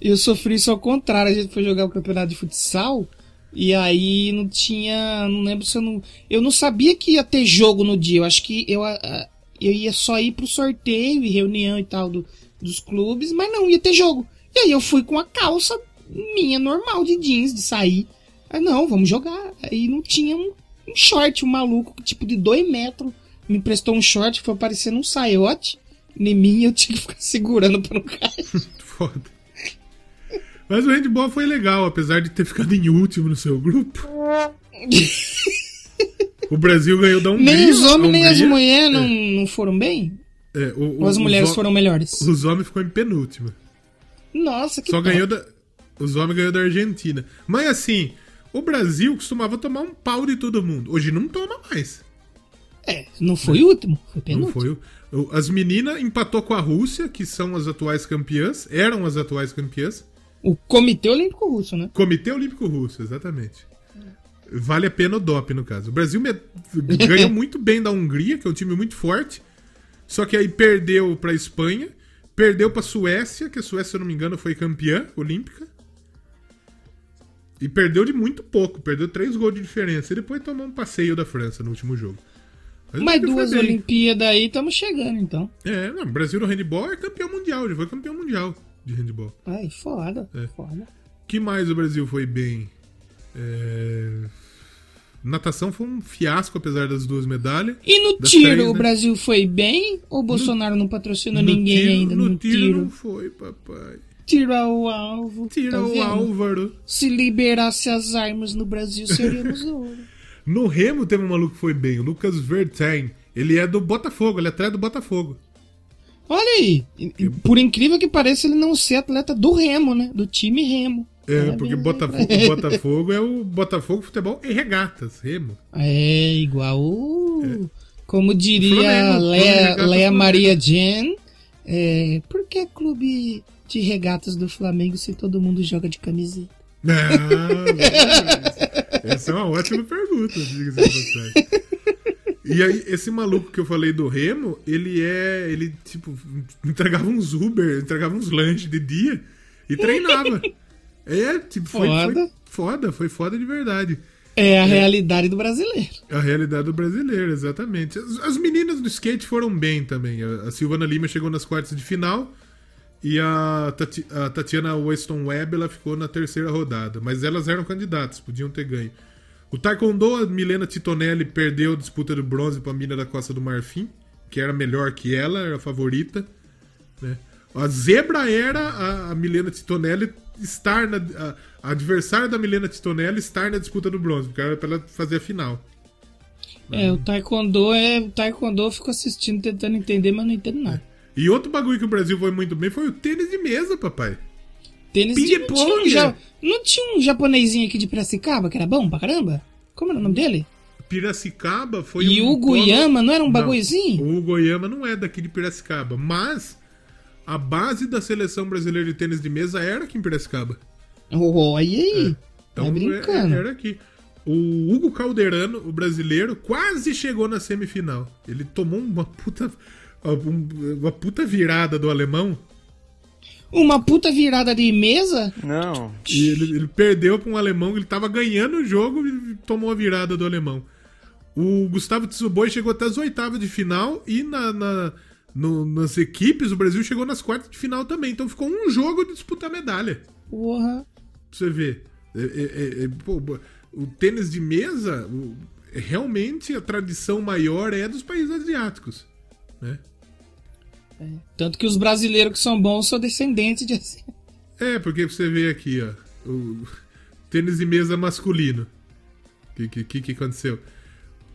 Eu sofri isso ao contrário. A gente foi jogar o campeonato de futsal e aí não tinha. Não lembro se eu não. Eu não sabia que ia ter jogo no dia. Eu acho que eu, ah, eu ia só ir pro sorteio e reunião e tal do- dos clubes, mas não ia ter jogo. E aí eu fui com a calça minha normal de jeans, de sair. Aí não, vamos jogar. Aí não tinha um, um short, um maluco tipo de dois metros. Me emprestou um short que foi parecendo um saiote. Em mim eu tinha que ficar segurando pra não cair. Foda. Mas o handball foi legal, apesar de ter ficado em último no seu grupo. O Brasil ganhou da Hungria. Nem os homens nem as mulheres não, não foram bem? É, o- Ou as mulheres foram melhores? Os homens ficou em penúltimo. Nossa, que Só ganhou da. Os homens ganhou da Argentina. Mas assim, o Brasil costumava tomar um pau de todo mundo. Hoje não toma mais. É, não foi o último, foi Não penúltimo. foi. o- As meninas empatou com a Rússia, que são as atuais campeãs, eram as atuais campeãs. O Comitê Olímpico Russo, né? Comitê Olímpico Russo, exatamente. Vale a pena o DOP, no caso. O Brasil me- ganhou muito bem da Hungria, que é um time muito forte. Só que aí perdeu pra Espanha, perdeu pra Suécia, que a Suécia, se eu não me engano, foi campeã olímpica. E perdeu de muito pouco, perdeu três gols de diferença. E depois tomou um passeio da França no último jogo. Mas o Mais foi duas. Olimpíadas aí, estamos chegando então. É, não, o Brasil no handball é campeão mundial, já foi campeão mundial de handball. Ai, foda, É. foda. que mais o Brasil foi bem? É, Natação foi um fiasco, apesar das duas medalhas. E no tiro, três, o né? Brasil foi bem? Ou o Bolsonaro não patrocinou ninguém tiro, ainda no no tiro, tiro? não foi, papai. Tiro ao alvo. Tira tá o vendo? Álvaro. Se liberasse as armas no Brasil, seríamos ouro. No Remo teve um maluco que foi bem, o Lucas Vertain. Ele é do Botafogo, ele é atrás do Botafogo. Olha aí, por incrível que pareça, ele não ser atleta do Remo, né? Do time Remo. É, Parabéns porque Botafogo. Botafogo é o Botafogo Futebol e Regatas, Remo. É, igual o... Como diria Flamengo, Lea Flamengo. Maria Jen, é, por que clube de regatas do Flamengo se todo mundo joga de camiseta? Ah, essa é uma ótima pergunta, diga-se de. E aí, esse maluco que eu falei do Remo, ele é. Ele, tipo, entregava uns Uber, entregava uns lanches de dia e treinava. É, tipo, foi Foda. foi foda, foi foda de verdade. É a realidade do brasileiro. A realidade do brasileiro, exatamente. As, as meninas do skate foram bem também. A, a Silvana Lima chegou nas quartas de final e a, Tati- a Tatiana Weston Webb ela ficou na terceira rodada. Mas elas eram candidatas, podiam ter ganho. O Taekwondo, a Milena Titonelli perdeu a disputa do bronze para a mina da Costa do Marfim, que era melhor que ela, era a favorita. né? A zebra era a, a Milena Titonelli estar na. A, a adversária da Milena Titonelli estar na disputa do bronze, porque era para ela fazer a final. É, o taekwondo é. O taekwondo eu fico assistindo, tentando entender, mas não entendo nada. E outro bagulho que o Brasil foi muito bem foi o tênis de mesa, papai. Tênis de não tinha, um Ping-pong. ja- não tinha um japonesinho aqui de Piracicaba que era bom pra caramba? Como era o nome dele? Piracicaba foi E um o Goiama, não era um bagulhozinho? O Goiama não é daqui de Piracicaba, mas a base da seleção brasileira de tênis de mesa era aqui em Piracicaba. Oh, olha aí. Então tá brincando. é- era aqui. O Hugo Calderano, o brasileiro, quase chegou na semifinal. Ele tomou uma puta uma puta virada do alemão Uma puta virada de mesa? Não. E ele, ele perdeu pra um alemão, ele tava ganhando o jogo e tomou a virada do alemão. O Gustavo Tsuboi chegou até as oitavas de final e na, na- no- nas equipes o Brasil chegou nas quartas de final também. Então ficou um jogo de disputar medalha. Porra. Pra você ver. É- é- é- é, pô, o tênis de mesa, o- realmente a tradição maior é dos países asiáticos. Né? Tanto que os brasileiros que são bons são descendentes de. É, porque você vê aqui, ó, o tênis de mesa masculino. O que, que, que, que aconteceu?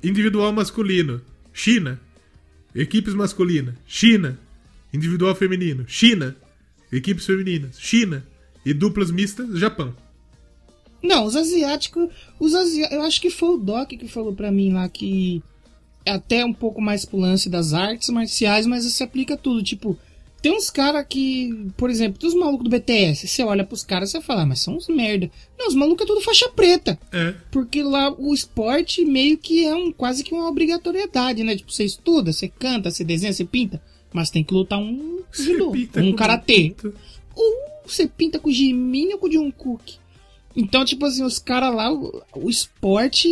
Individual masculino, China. Equipes masculinas, China. Individual feminino, China. Equipes femininas, China. E duplas mistas, Japão. Não, os asiáticos. Os asi... Eu acho que foi o Doc que falou pra mim lá que. Até um pouco mais pro lance das artes marciais, mas isso se aplica a tudo. Tipo, tem uns caras que. Por exemplo, tem os malucos do BTS. Você olha pros caras e fala, "Ah, mas são uns merda. Não, os malucos é tudo faixa preta. É. Porque lá o esporte meio que é um quase que uma obrigatoriedade, né? Tipo, você estuda, você canta, você desenha, você pinta, mas tem que lutar um judô, um karatê. Ou você pinta com o Jimin ou com o Jungkook. Então, tipo assim, os caras lá, o, o esporte,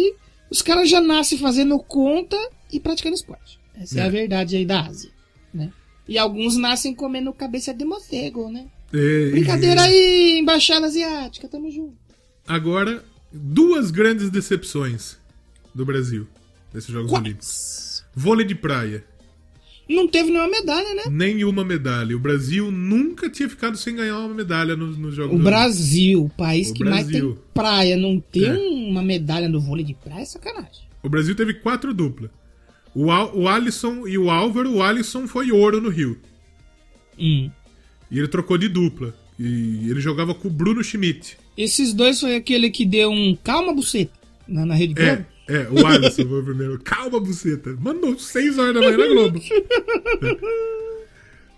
os caras já nascem fazendo conta e praticando esporte. Essa é, É. a verdade aí da Ásia, né? E alguns nascem comendo cabeça de morcego, né? É, Brincadeira aí, embaixada asiática, tamo junto. Agora, duas grandes decepções do Brasil nesses Jogos Olímpicos. Vôlei de praia. Não teve nenhuma medalha, né? Nenhuma medalha. O Brasil nunca tinha ficado sem ganhar uma medalha nos, nos Jogos O. Brasil, o país O que mais Brasil. tem praia, não ter É. uma medalha no vôlei de praia é sacanagem. O Brasil teve quatro duplas. O, Al, o Alisson e o Álvaro. O Alisson foi ouro no Rio. Hum. E ele trocou de dupla. E ele jogava com o Bruno Schmidt. Esses dois foi aquele que deu um calma buceta na, na Rede Globo. É, é, o Alisson foi o primeiro. Calma, buceta. Mandou 6 horas da manhã na Globo.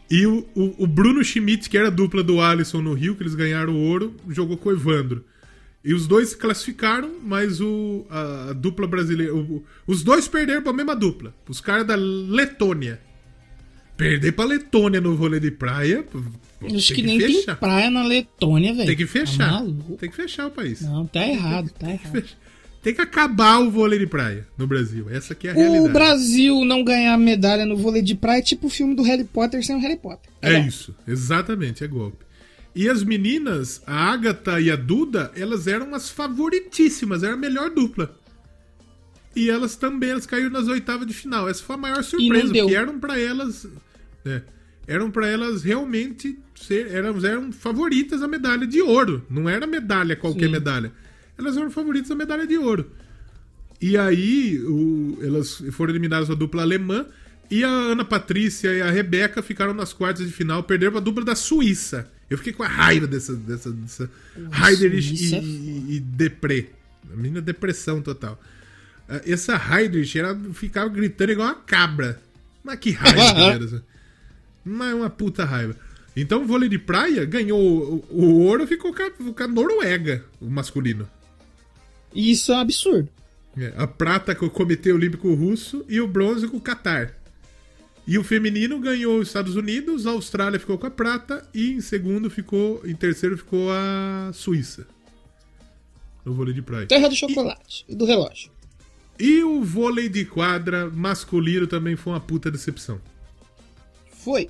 E o, o, o Bruno Schmidt, que era a dupla do Alisson no Rio, que eles ganharam o ouro, jogou com o Evandro. E os dois se classificaram, mas o, a, dupla brasileira. o- os dois perderam pra mesma dupla. Os caras da Letônia. Perder pra Letônia no vôlei de praia. pô, Acho tem que, nem tem fechar. praia na Letônia, velho. Tem que Tá fechar. maluco? tem que fechar o país. Não, tá errado, tá errado. Tem que acabar o vôlei de praia no Brasil. Essa aqui é a realidade. O Brasil não ganhar medalha no vôlei de praia é tipo o filme do Harry Potter sem o Harry Potter. É igual. isso, exatamente, é golpe. E as meninas, a Agatha e a Duda, elas eram as favoritíssimas, era a melhor dupla. E elas também, elas caíram nas oitavas de final. Essa foi a maior surpresa, porque eram pra elas. né, eram pra elas realmente ser. Eram, eram favoritas a medalha de ouro. Não era medalha, qualquer Sim. medalha. Elas eram favoritas a medalha de ouro. E aí, o- elas foram eliminadas a dupla alemã. E a Ana Patrícia e a Rebeca ficaram nas quartas de final, perderam pra dupla da Suíça. Eu fiquei com a raiva dessa, dessa, dessa Heiderich e, é e, e Depré. A menina depressão total. Ah, Essa Heidrich, ela ficava gritando igual uma cabra. Mas que raiva. Mas uma puta raiva. Então o vôlei de praia ganhou o, o ouro ficou com a, Noruega, o masculino. E isso é um absurdo. É, a prata com o Comitê Olímpico Russo e o bronze com o Catar. E o feminino ganhou os Estados Unidos, a Austrália ficou com a prata e em segundo ficou, em terceiro ficou a Suíça. No vôlei de praia. Terra do chocolate e do relógio. E o vôlei de quadra masculino também foi uma puta decepção. Foi.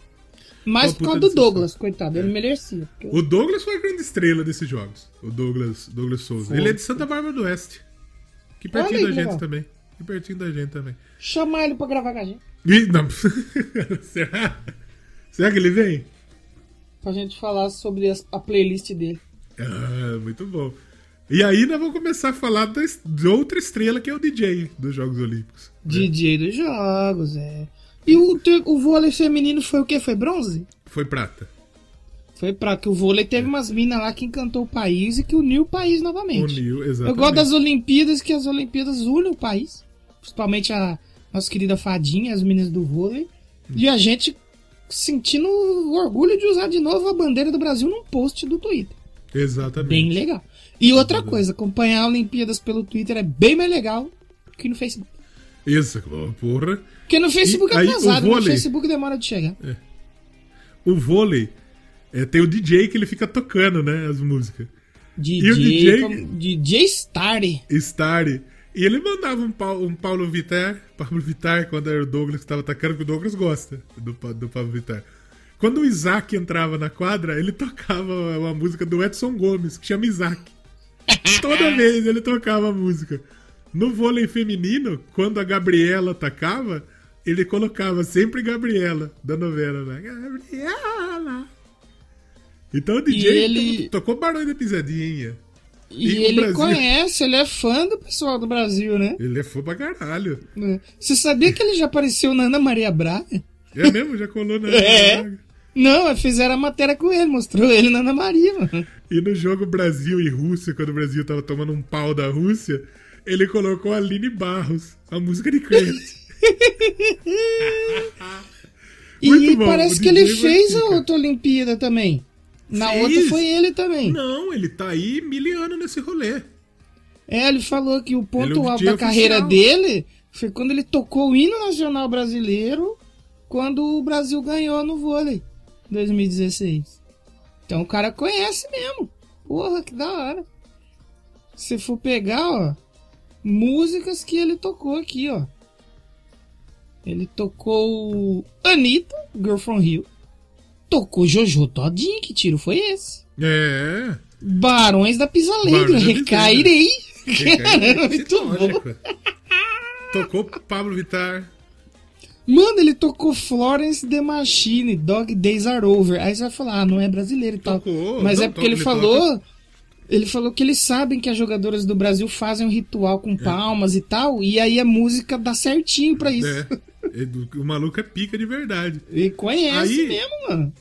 Mas por causa do. Douglas, coitado, ele merecia. porque- O Douglas foi a grande estrela desses jogos. O Douglas, Douglas Souza. Foi. Ele é de Santa Bárbara do Oeste. Que pertinho Olha da aí, gente legal. também. Que pertinho da gente também. Chamar ele pra gravar com a gente. Não. Será? Será que ele vem? Pra gente falar sobre a playlist dele. Ah, muito bom. E aí nós vamos começar a falar da outra estrela que é o DJ dos Jogos Olímpicos. DJ dos jogos, é. E o, o vôlei feminino foi o quê? Foi bronze? Foi prata. Foi pra que o vôlei teve umas minas lá que encantou o país e que uniu o país novamente. Uniu, Eu exatamente. gosto das Olimpíadas, que as Olimpíadas unem o país. Principalmente a nossa querida Fadinha, as meninas do vôlei. E a gente sentindo o orgulho de usar de novo a bandeira do Brasil num post do Twitter. Exatamente. Bem legal. E outra coisa, acompanhar Olimpíadas pelo Twitter é bem mais legal que no Facebook. Isso, porra. Porque no Facebook E é aí, o atrasado, no vôlei? Facebook demora de chegar. O vôlei é, tem o DJ que ele fica tocando, né? As músicas. DJ, E o DJ? como- DJ Starry. Starry. E ele mandava um, Pau- um Paulo Vittar, Pablo Vittar, quando era o Douglas que estava atacando, que o Douglas gosta do, do Pablo Vittar. Quando o Isaac entrava na quadra, ele tocava uma música do Edson Gomes, que chama Isaac. Toda vez ele tocava a música. No vôlei feminino, quando a Gabriela atacava, ele colocava sempre Gabriela, da novela, né? Gabriela! Então o DJ ele- tocou Barões da Pisadinha. E, E ele conhece, ele é fã do pessoal do Brasil, né? Ele é fã pra caralho. Você sabia que ele já apareceu na Ana Maria Braga? É mesmo? Já colou na. É. Não, fizeram a matéria com ele, mostrou ele na Ana Maria, mano. E no jogo Brasil e Rússia, quando o Brasil tava tomando um pau da Rússia, ele colocou a Aline Barros, a música de crente. E bom, parece que ele fez a outra Olimpíada também. Na Fez? outra foi ele também. Não, ele tá aí miliano nesse rolê. É, ele falou que o ponto é alto da carreira oficial. dele foi quando ele tocou o hino nacional brasileiro quando o Brasil ganhou no vôlei 2016. Então o cara conhece mesmo. Porra, que da hora. Se for pegar, ó, músicas que ele tocou aqui, ó. Ele tocou Anitta, Girl From Rio. Tocou Jojo Todinho, que tiro foi esse? É. Barões da da recairei. Caramba, muito bom. Tocou Pablo Vittar. Mano, ele tocou Florence The Machine, Dog Days Are Over. Aí você vai falar, ah, não é brasileiro e tal. Tocou, Mas não, é porque ele ele falou. Ele falou que eles sabem que as jogadoras do Brasil fazem um ritual com palmas e tal, e aí a música dá certinho pra isso. É. O maluco é pica de verdade. E conhece Aí- mesmo, mano.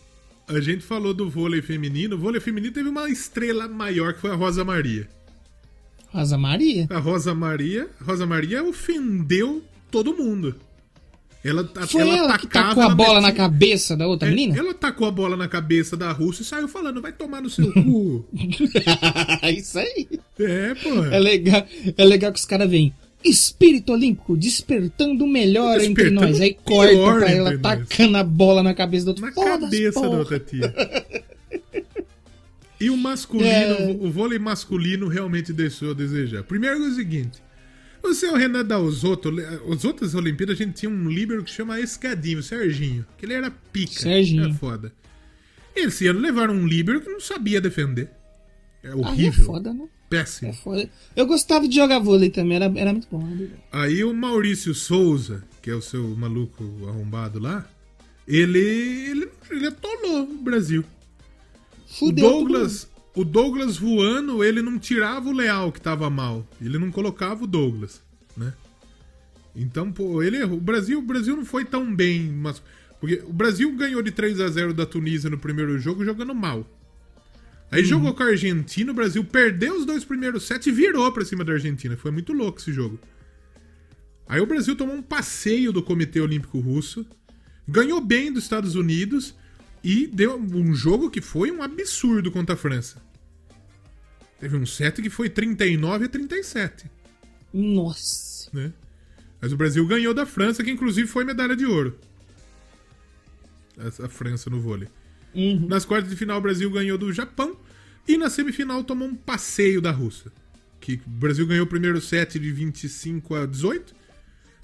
A gente falou do vôlei feminino. O vôlei feminino teve uma estrela maior que foi a Rosa Maria. Rosa Maria. A Rosa Maria, Rosa Maria ofendeu todo mundo. Ela, Foi ela, que atacava, tacou a ela bola na cabeça da outra É, menina? Ela tacou a bola na cabeça da Rússia e saiu falando, vai tomar no seu cu. Isso aí. é, porra. É legal, é legal que os caras veem. Espírito Olímpico despertando o melhor entre Despertando nós. Aí corta pra ela entre nós. tacando a bola na cabeça do outro. Na cabeça da porra. outra tia. E o masculino, É. o vôlei masculino realmente deixou a desejar. Primeiro é o seguinte. O seu Renan Dalzotto, as outras Olimpíadas a gente tinha um líbero que chama Escadinho, Serginho. Que ele era pica. Serginho. Era foda. Esse ano levaram um líbero que não sabia defender. É é horrível. foda, né? Péssimo. Foi- Eu gostava de jogar vôlei também, era, era muito bom. né? Aí o Maurício Souza, que é o seu maluco arrombado lá, ele, ele, ele atolou o Brasil. Fudeu o Douglas, o Douglas voando, ele não tirava o Leal que tava mal. Ele não colocava o Douglas, né? Então, pô, ele errou. O Brasil, o Brasil não foi tão bem, mas porque o Brasil ganhou de 3 a 0 da Tunísia no primeiro jogo jogando mal. Aí jogou com a Argentina, o Brasil perdeu os dois primeiros sets e virou pra cima da Argentina. Foi muito louco esse jogo. Aí o Brasil tomou um passeio do Comitê Olímpico Russo, ganhou bem dos Estados Unidos e deu um jogo que foi um absurdo contra a França. Teve um set que foi 39 a 37, Nossa. né? Mas o Brasil ganhou da França, que inclusive foi medalha de ouro. A a França no vôlei. Uhum. Nas quartas de final, o Brasil ganhou do Japão. E na semifinal, tomou um passeio da Rússia. Que o Brasil ganhou o primeiro set de 25 a 18.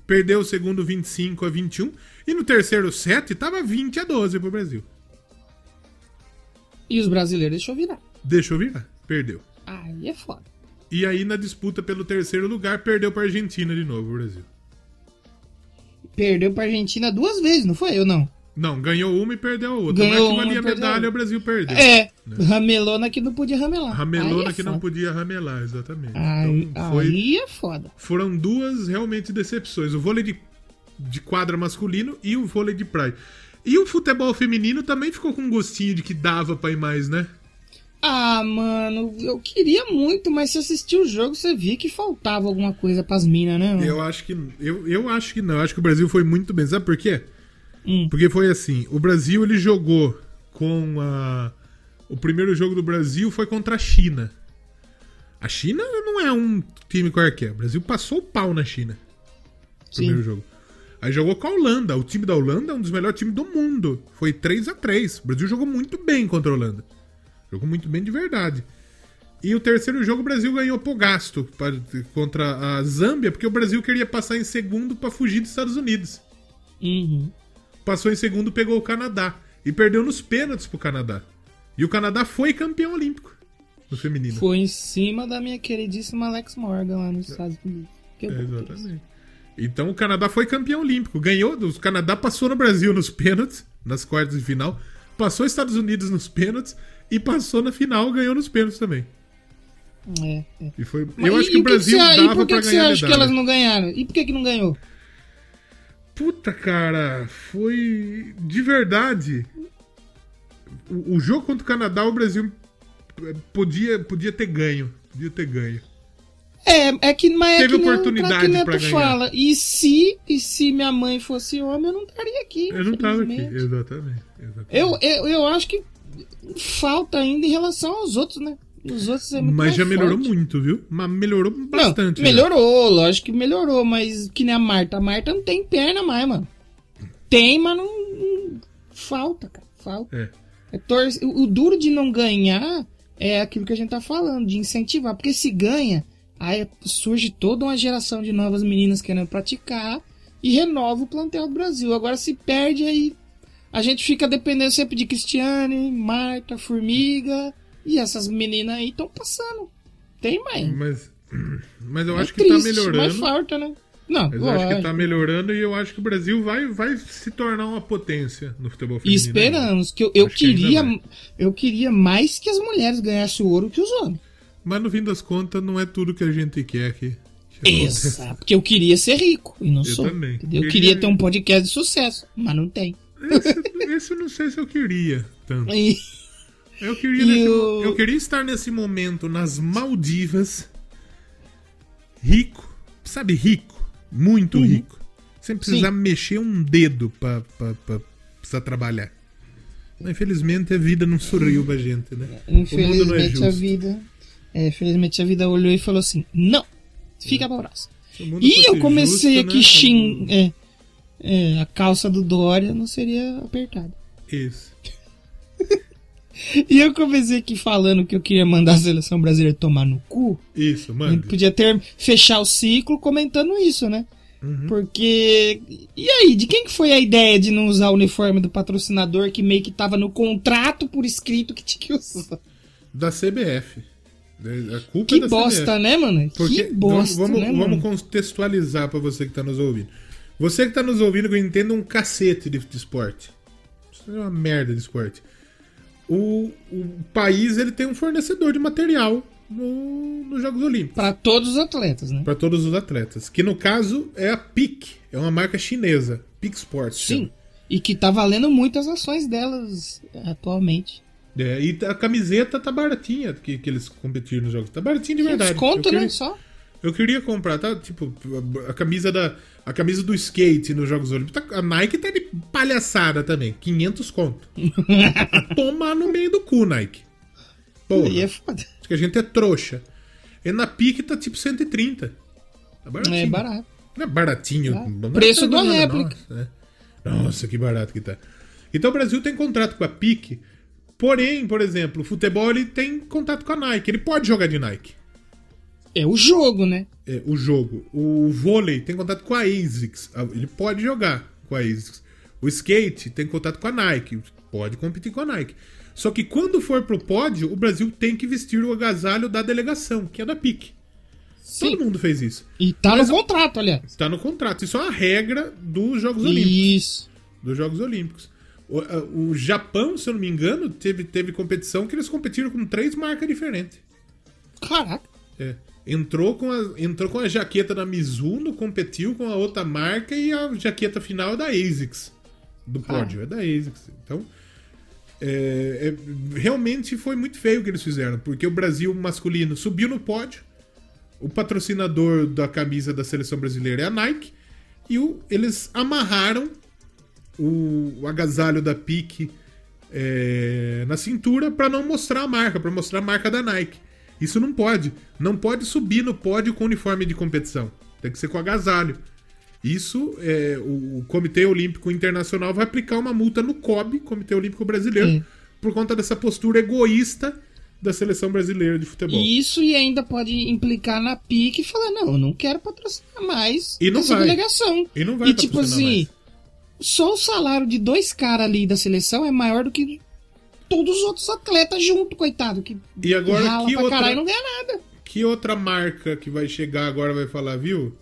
Perdeu o segundo 25 a 21. E no terceiro set, tava 20 a 12 pro Brasil. E os brasileiros deixou virar. Deixou virar. Perdeu. Aí é foda. E aí, na disputa pelo terceiro lugar, perdeu pra Argentina de novo, o Brasil. Perdeu pra Argentina duas vezes, não foi eu, não? Não, ganhou uma e perdeu a outra. Ganhou Não é que valia medalha, o Brasil perdeu. É, ramelona que não podia ramelar. Ramelona é que não podia ramelar, exatamente. Aí, então, foi, aí é foda. foram duas realmente decepções. O vôlei de, de quadra masculino e o vôlei de praia. E o futebol feminino também ficou com um gostinho de que dava pra ir mais, né? Ah, mano, eu queria muito, mas se assistir o jogo, você via que faltava alguma coisa pras minas, né? mano? Eu acho que eu, eu acho que não. Eu acho que o Brasil foi muito bem. Sabe por quê? Hum. Porque foi assim, o Brasil ele jogou com a o primeiro jogo do Brasil foi contra a China. A China não é um time qualquer. O Brasil passou o pau na China. no Sim. Primeiro jogo. Aí jogou com a Holanda. O time da Holanda é um dos melhores times do mundo. Foi 3 a 3 O Brasil jogou muito bem contra a Holanda. Jogou muito bem de verdade. E o terceiro jogo o Brasil ganhou por gasto pra- contra a Zâmbia, porque o Brasil queria passar em segundo pra fugir dos Estados Unidos. Uhum. Passou em segundo, pegou o Canadá. E perdeu nos pênaltis pro Canadá. E o Canadá foi campeão olímpico no feminino. Foi em cima da minha queridíssima Alex Morgan lá nos Estados Unidos. Que É, exatamente. Então o Canadá foi campeão olímpico. Ganhou. O Canadá passou no Brasil nos pênaltis, nas quartas de final. Passou os Estados Unidos nos pênaltis. E passou na final, ganhou nos pênaltis também. É, é. E foi. Mas eu e- acho que e o Brasil você- e dava por que que você acha que medalha. elas não ganharam? E por que que não ganhou? Puta, cara, foi. De verdade. O, o jogo contra o Canadá, o Brasil podia, podia ter ganho. Podia ter ganho. É, é que, mas Teve é que oportunidade nem pra ganhar. fala. E se, e se minha mãe fosse homem, eu não estaria aqui. Eu não tava aqui. Exatamente. exatamente. Eu, eu, eu acho que falta ainda em relação aos outros, né? Os outros é muito Mas já melhorou forte. muito, viu? Mas melhorou bastante. Não, já. melhorou, lógico que melhorou, mas que nem a Marta. A Marta não tem perna mais, mano. Tem, mas não. não- falta, cara. Falta. É. É tor- o, o duro de não ganhar é aquilo que a gente tá falando, de incentivar. Porque se ganha, aí surge toda uma geração de novas meninas querendo praticar e renova o plantel do Brasil. Agora se perde aí. A gente fica dependendo sempre de Cristiane, Marta, Formiga. E essas meninas aí estão passando. Tem mais. Mas, mas eu É acho que triste, tá melhorando. Mas falta, né? Não, Mas eu acho que tá melhorando e eu acho que o Brasil vai, vai se tornar uma potência no futebol E feminino. esperamos, que eu, eu Acho que queria. vai. Eu queria mais que as mulheres ganhassem o ouro que os homens. Mas no fim das contas, não é tudo que a gente quer que. que aconteça. Exato. Porque eu queria ser rico e não Eu sou. também. Eu Queria- queria ter um podcast de sucesso, mas não tem. Esse, esse eu não sei se eu queria tanto. Eu queria, nesse- o- eu queria estar nesse momento nas Maldivas, rico, sabe, rico, muito Uhum. rico, sem precisar mexer um dedo pra precisar trabalhar. Mas infelizmente a vida não sorriu pra gente, né? O mundo não é Infelizmente a justo. vida. é, infelizmente a vida olhou e falou assim: não, fica pra próxima. E eu comecei justo, aqui né? xing... é, é, a calça do Dória não seria apertada. Isso. E eu comecei aqui falando que eu queria mandar a seleção brasileira tomar no cu. Isso, mano. podia ter fechar o ciclo comentando isso, né? Uhum. Porque. E aí, de quem que foi a ideia de não usar o uniforme do patrocinador que meio que tava no contrato por escrito que tinha que usar? Da CBF. É, A culpa Que é da bosta, CBF. né, mano? Porque que bosta, vamos, né, vamos mano? contextualizar pra você que tá nos ouvindo. Você que tá nos ouvindo que entenda um cacete de, de esporte. Isso é uma merda de esporte. O, o país ele tem um fornecedor de material no- nos Jogos Olímpicos. Pra todos os atletas, né? Para todos os atletas. Que no caso é a PIC. É uma marca chinesa. PIC Sports. Sim. E que tá valendo muito as ações delas atualmente. É, e a camiseta tá baratinha que, que eles competiram nos jogos. Tá baratinha de verdade. Desconto, né? queria, Só. Eu queria comprar, tá? Tipo, a, camisa da. A camisa do skate nos Jogos Olímpicos. tá- a Nike tá de palhaçada também. 500 conto. A tomar no meio do cu, Nike. Porra. E é foda. Acho que a gente é trouxa. E na PIC tá tipo 130. Tá baratinho. É barato. Não é baratinho. Ah, não é preço da nada, réplica. Nossa, né? Nossa, que barato que tá. Então o Brasil tem contrato com a PIC. Porém, por exemplo, o futebol ele tem contato com a Nike. Ele pode jogar de Nike. É o jogo, né? É, o jogo. O vôlei tem contato com a ASICS. Ele pode jogar com a ASICS. O skate tem contato com a Nike. Pode competir com a Nike. Só que quando for pro pódio, o Brasil tem que vestir o agasalho da delegação, que é da PIC. Sim. Todo mundo fez isso. E tá no contrato, aliás. Está no contrato. Isso é uma regra dos Jogos Olímpicos. Isso. Dos Jogos Olímpicos. O, o Japão, se eu não me engano, teve, teve competição que eles competiram com três marcas diferentes. Caraca. É. Entrou com, a, entrou com a jaqueta da Mizuno, competiu com a outra marca e a jaqueta final é da ASICS. Do pódio, é da ASICS. Então, é, é- realmente foi muito feio o que eles fizeram, porque o Brasil masculino subiu no pódio, o patrocinador da camisa da seleção brasileira é a Nike, e o- eles amarraram o, o agasalho da PIC é, na cintura para não mostrar a marca, para mostrar a marca da Nike. Isso não pode. Não pode subir no pódio com uniforme de competição. Tem que ser com agasalho. Isso, é, o, Comitê Olímpico Internacional vai aplicar uma multa no COB, Comitê Olímpico Brasileiro, Hum. por conta dessa postura egoísta da seleção brasileira de futebol. Isso e ainda pode implicar na PIC e falar, não, eu não quero patrocinar mais E não essa vai. delegação. E não vai E tipo assim, mais. só o salário de dois caras ali da seleção é maior do que todos os outros atletas junto, coitado. Que E agora, rala que pra outra- caralho não ganha nada. Que outra marca que vai chegar agora vai falar, viu?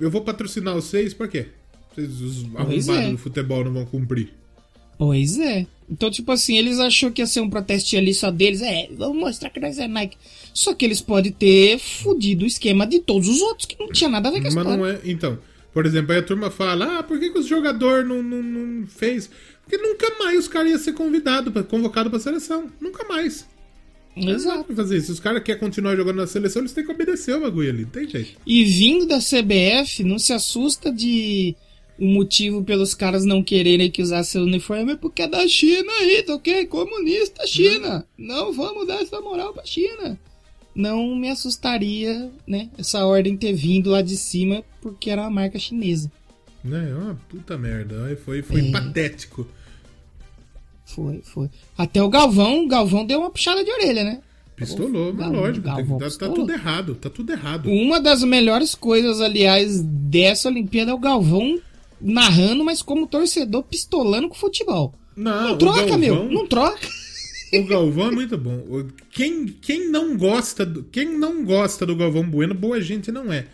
Eu vou patrocinar vocês, pra quê? Vocês, os arrombados é. do futebol, não vão cumprir. Pois é. Então, tipo assim, eles achou que ia ser um protestinho ali só deles. É, vamos mostrar que nós é Nike. Só que eles podem ter fudido o esquema de todos os outros, que não tinha nada a ver com a Mas história. não é. Então, por exemplo, aí a turma fala: ah, por que, que os jogadores não, não, não fez? Porque nunca mais os caras iam ser convidados, pra- convocados pra seleção. Nunca mais. Não Exato. fazer isso. Se os caras querem continuar jogando na seleção, eles têm que obedecer o bagulho ali. Não tem jeito. E vindo da CBF, não se assusta de o motivo pelos caras não quererem que usasse seu uniforme é porque é da China aí, tá ok? Comunista China. Não vamos dar essa moral pra China. Não me assustaria, né, essa ordem ter vindo lá de cima porque era uma marca chinesa. Né? É uma puta merda. Aí foi foi É. patético. Foi, foi. Até o Galvão, o Galvão deu uma puxada de orelha, né? Pistolou, mas lógico. Galvão tá, tá tudo errado. Tá tudo errado. Uma das melhores coisas, aliás, dessa Olimpíada é o Galvão narrando, mas como torcedor pistolando com futebol. Não, Não troca, Galvão- meu. Não troca. O Galvão é muito bom. Quem, quem não gosta do, quem não gosta do Galvão Bueno, boa gente não é.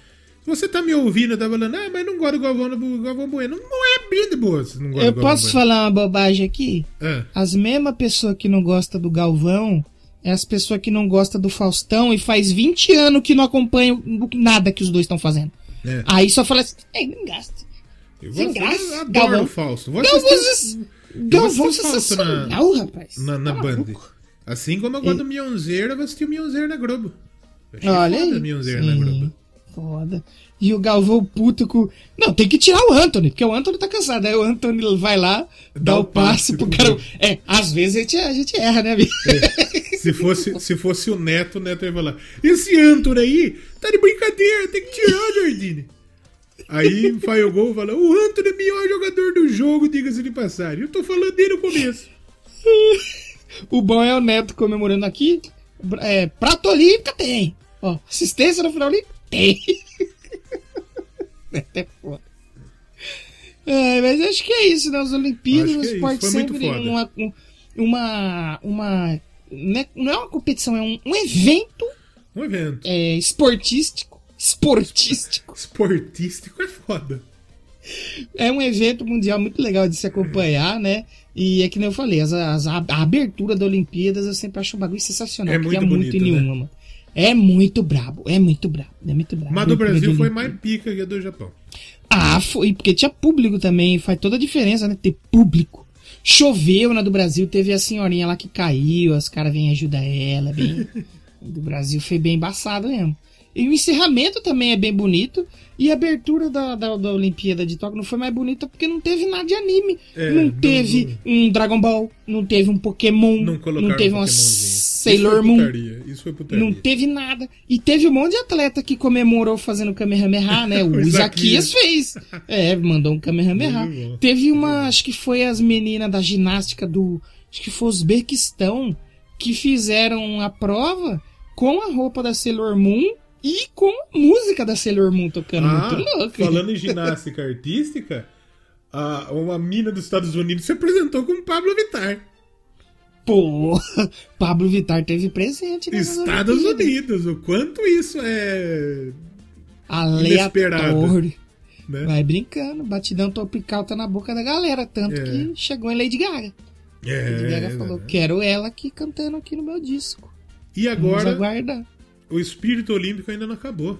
Você tá me ouvindo e tá falando, ah, mas não gosta do Galvão, do Galvão Bueno, não é bem de boa se não gosta Eu do Galvão posso Bueno. falar uma bobagem aqui? É. As mesmas pessoas que não gostam do Galvão é as pessoas que não gostam do Faustão e faz 20 anos que não acompanham nada que os dois estão fazendo. É. Aí só fala assim, ei, não gasta. Eu Sem graça, adoro Galvão. o Fausto. Vou assistir vocês- Galvão assistir Fausto na- sensacional, rapaz. na, na Tá Band. Assim como eu gosto do Mionzeiro, eu vou assistir o Mionzeiro na Globo. Eu achei Olha foda o Mionzeiro na. Globo. Foda. E o Galvão puto com. Não, tem que tirar o Anthony, porque o Anthony tá cansado. Aí o Anthony vai lá, dá, o passe pro cara. É, às vezes a gente, a gente erra, né, amigo? Se fosse, se fosse o Neto, o Neto ia falar: Esse Antônio aí tá de brincadeira, tem que tirar, Jardine. Aí faz o gol e fala: O Antônio é o melhor jogador do jogo, diga-se de passagem. Eu tô falando dele no começo. O bom é o Neto comemorando aqui. É, prato olímpica tem. Ó, assistência no final olímpica tem. Neto é foda. É, mas acho que é isso, né? As Olimpíadas, o é esporte muito sempre uma, um- uma, uma. né, Não é uma competição, é um, um evento Um evento. é, esportístico. Esportístico. Esportístico é foda. É um evento mundial muito legal de se acompanhar, né? E é que nem eu falei, as, as- a, a abertura da Olimpíadas eu sempre acho um bagulho sensacional. É porque muito bonito, em nenhuma, mano. É muito brabo, é muito brabo, é muito brabo. Mas do Brasil foi mais pica que a do Japão. Ah, foi, porque tinha público também, faz toda a diferença, né? Ter público. Choveu na do Brasil, teve a senhorinha lá que caiu, os caras vêm ajudar ela, bem. do Brasil foi bem embaçado mesmo. E o encerramento também é bem bonito. E a abertura da, da, da Olimpíada de Tóquio não foi mais bonita porque não teve nada de anime. É, não não- teve um Dragon Ball, não teve um Pokémon, Não não, colocaram teve um uma. Sailor Moon. Isso foi putaria. Não teve nada. E teve um monte de atleta que comemorou fazendo Kamehameha, né? O Isaquias fez. É, mandou um Kamehameha. Teve uma, acho que foi as meninas da ginástica do. Acho que foi Uzbequistão que fizeram a prova com a roupa da Sailor Moon e com a música da Sailor Moon tocando. Ah, Muito louco. falando em ginástica artística, uma mina dos Estados Unidos se apresentou com Pablo Vittar. Pô, Pablo Vittar teve presente nessas Estados Olimpíadas. Unidos. O quanto isso é. Aleatório. Né? Vai brincando, batidão tropical tá na boca da galera, tanto É. que chegou em Lady Gaga. É, Lady Gaga falou, né? quero ela aqui cantando aqui no meu disco. E agora, o espírito olímpico ainda não acabou.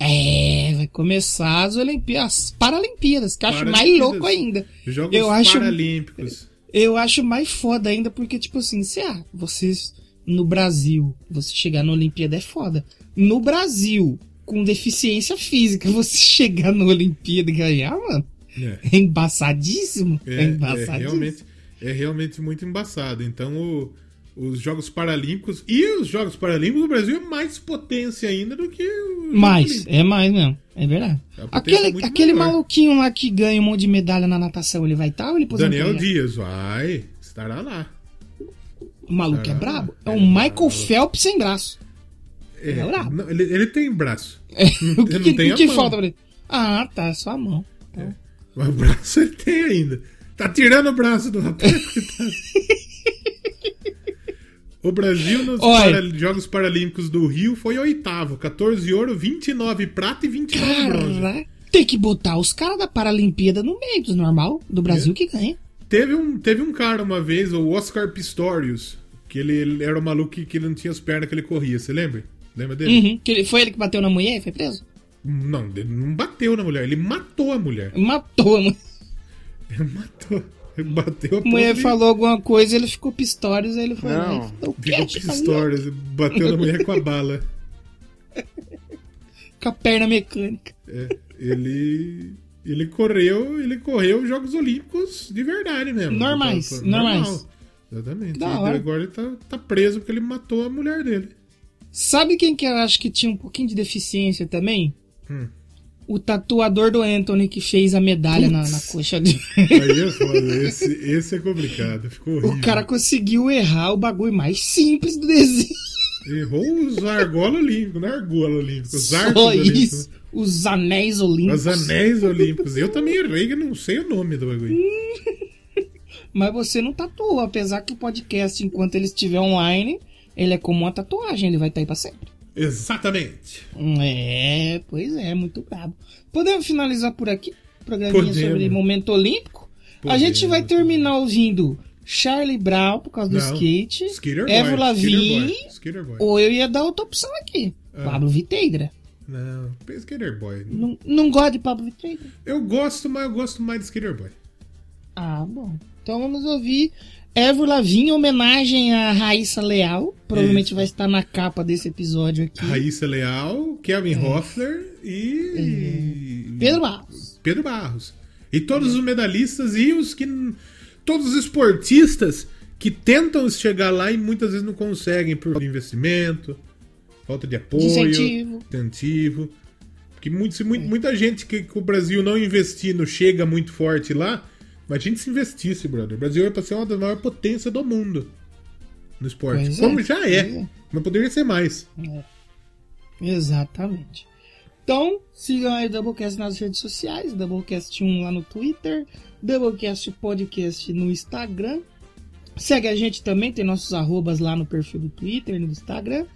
É, vai começar as Olimpíadas, as Paralimpíadas, que eu acho mais louco ainda. Jogos Eu acho- Paralímpicos. Eu acho mais foda ainda porque, tipo assim, se ah, vocês no Brasil, você chegar na Olimpíada é foda. No Brasil, com deficiência física, você chegar na Olimpíada e ganhar, mano, É. é embaçadíssimo. É, É, é, embaçadíssimo. realmente, é realmente muito embaçado. Então, o- os Jogos Paralímpicos e os Jogos Paralímpicos, o Brasil é mais potência ainda do que Mais, é mais mesmo. É verdade. É Aquele, aquele maluquinho lá que ganha um monte de medalha na natação, ele vai estar ou ele Daniel? Dias, vai, estará lá. O maluco é Caramba. brabo? É É um Michael brabo. Phelps sem braço. É, É brabo. não, ele, ele tem braço. o que, não que- o que falta pra ele? Ah, tá, só a mão. Mas o braço ele tem ainda. Tá tirando o braço do rapaz. o Brasil nos para- Jogos Paralímpicos do Rio foi oitavo. 14 ouro, 29 prata e 29 bronze. Caraca, tem que botar os caras da Paralimpíada no meio dos normal, do Brasil É. que ganha. Teve um, teve um cara uma vez, o Oscar Pistorius, que ele, ele era um maluco que, que ele não tinha as pernas que ele corria, você lembra? Lembra dele? Uhum. Que ele, foi ele que bateu na mulher e foi preso? Não, ele não bateu na mulher, ele matou a mulher. Matou a mulher. Ele matou. Bateu a A mulher falou alguma coisa, ele ficou pistórios, aí ele foi lá Não. e falou, Ficou quê? Pistorius, bateu na mulher com a bala. Com a perna mecânica. É, ele. Ele correu, ele correu os Jogos Olímpicos de verdade mesmo. Normais, Então, normais. normal. Exatamente. Da hora. agora ele tá, tá preso porque ele matou a mulher dele. Sabe quem que eu acho que tinha um pouquinho de deficiência também? Hum. O tatuador do Anthony que fez a medalha na, na coxa dele. Aí é foda, esse, esse é complicado, ficou horrível. O cara conseguiu errar o bagulho mais simples do desenho. Errou os argola olímpicos, não é argola olímpico, os Só isso. Os anéis olímpicos. Os anéis olímpicos. Eu também errei, que eu não sei o nome do bagulho. Mas você não tatuou, apesar que o podcast, enquanto ele estiver online, ele é como uma tatuagem, ele vai estar aí pra sempre. Exatamente. É, pois é, muito brabo. Podemos finalizar por aqui? Programinha Podemos. sobre momento olímpico? A Podemos, gente vai terminar ouvindo Charlie Brown por causa do Não. skate, Boy. Evo Lavigne, ou eu ia dar outra opção aqui. Ah. Pablo Viteigra. Não, Skater Boy. Não, não gosta de Pablo Viteigra? Eu gosto, mas eu gosto mais de Skater Boy. Ah, bom. Então vamos ouvir Evo Lavigne, em homenagem a Raíssa Leal. Provavelmente Isso. vai estar na capa desse episódio aqui. Raíssa Leal, Kevin Hoffler e. É. Pedro Barros. Pedro Barros. E todos os medalhistas e os que. Todos os esportistas que tentam chegar lá e muitas vezes não conseguem por investimento, falta de apoio, Incentivo. incentivo. Porque muito, muito- muita gente que, que o Brasil não investindo chega muito forte lá, mas a gente se investisse, brother. O Brasil é para ser uma das maiores potências do mundo no esporte. Pois é, Como já é, é. mas poderia ser mais. Exatamente. Então, sigam aí o Doublecast nas redes sociais, Doublecast 1 lá no Twitter, Doublecast Podcast no Instagram. Segue a gente também, tem nossos arrobas lá no perfil do Twitter e no Instagram.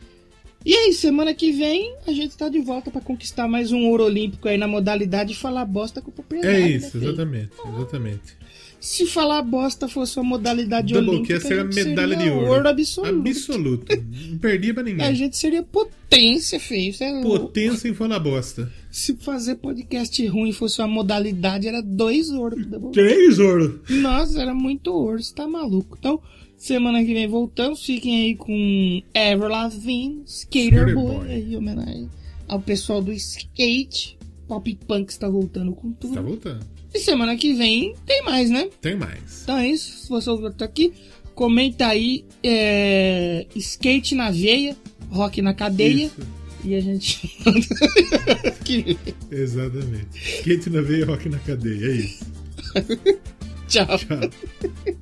E aí, semana que vem a gente tá de volta para conquistar mais um ouro olímpico aí na modalidade falar bosta com propriedade. É né, isso, né, exatamente, exatamente. Se falar bosta fosse uma modalidade Double olímpica, ia ser a, a medalha de ouro. ouro absoluto. Absoluto. Não perdia pra ninguém. A gente seria potência, feio. É potência em falar bosta. Se fazer podcast ruim fosse uma modalidade, era dois ouros. Três ouros. Nossa, era muito ouro. Você tá maluco. Então, Semana que vem voltamos. Fiquem aí com Everlavine, Skater, Skater Boy, Boy. Homenagem ao pessoal do skate. Pop Punk está voltando com tudo. Está voltando. E semana que vem tem mais, né? Tem mais. Então é isso. Se você ouviu tá aqui, comenta aí é... skate na veia, rock na cadeia. Isso. E a gente. que... Exatamente. Skate na veia, rock na cadeia. É isso. Tchau. Tchau.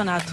campeonato.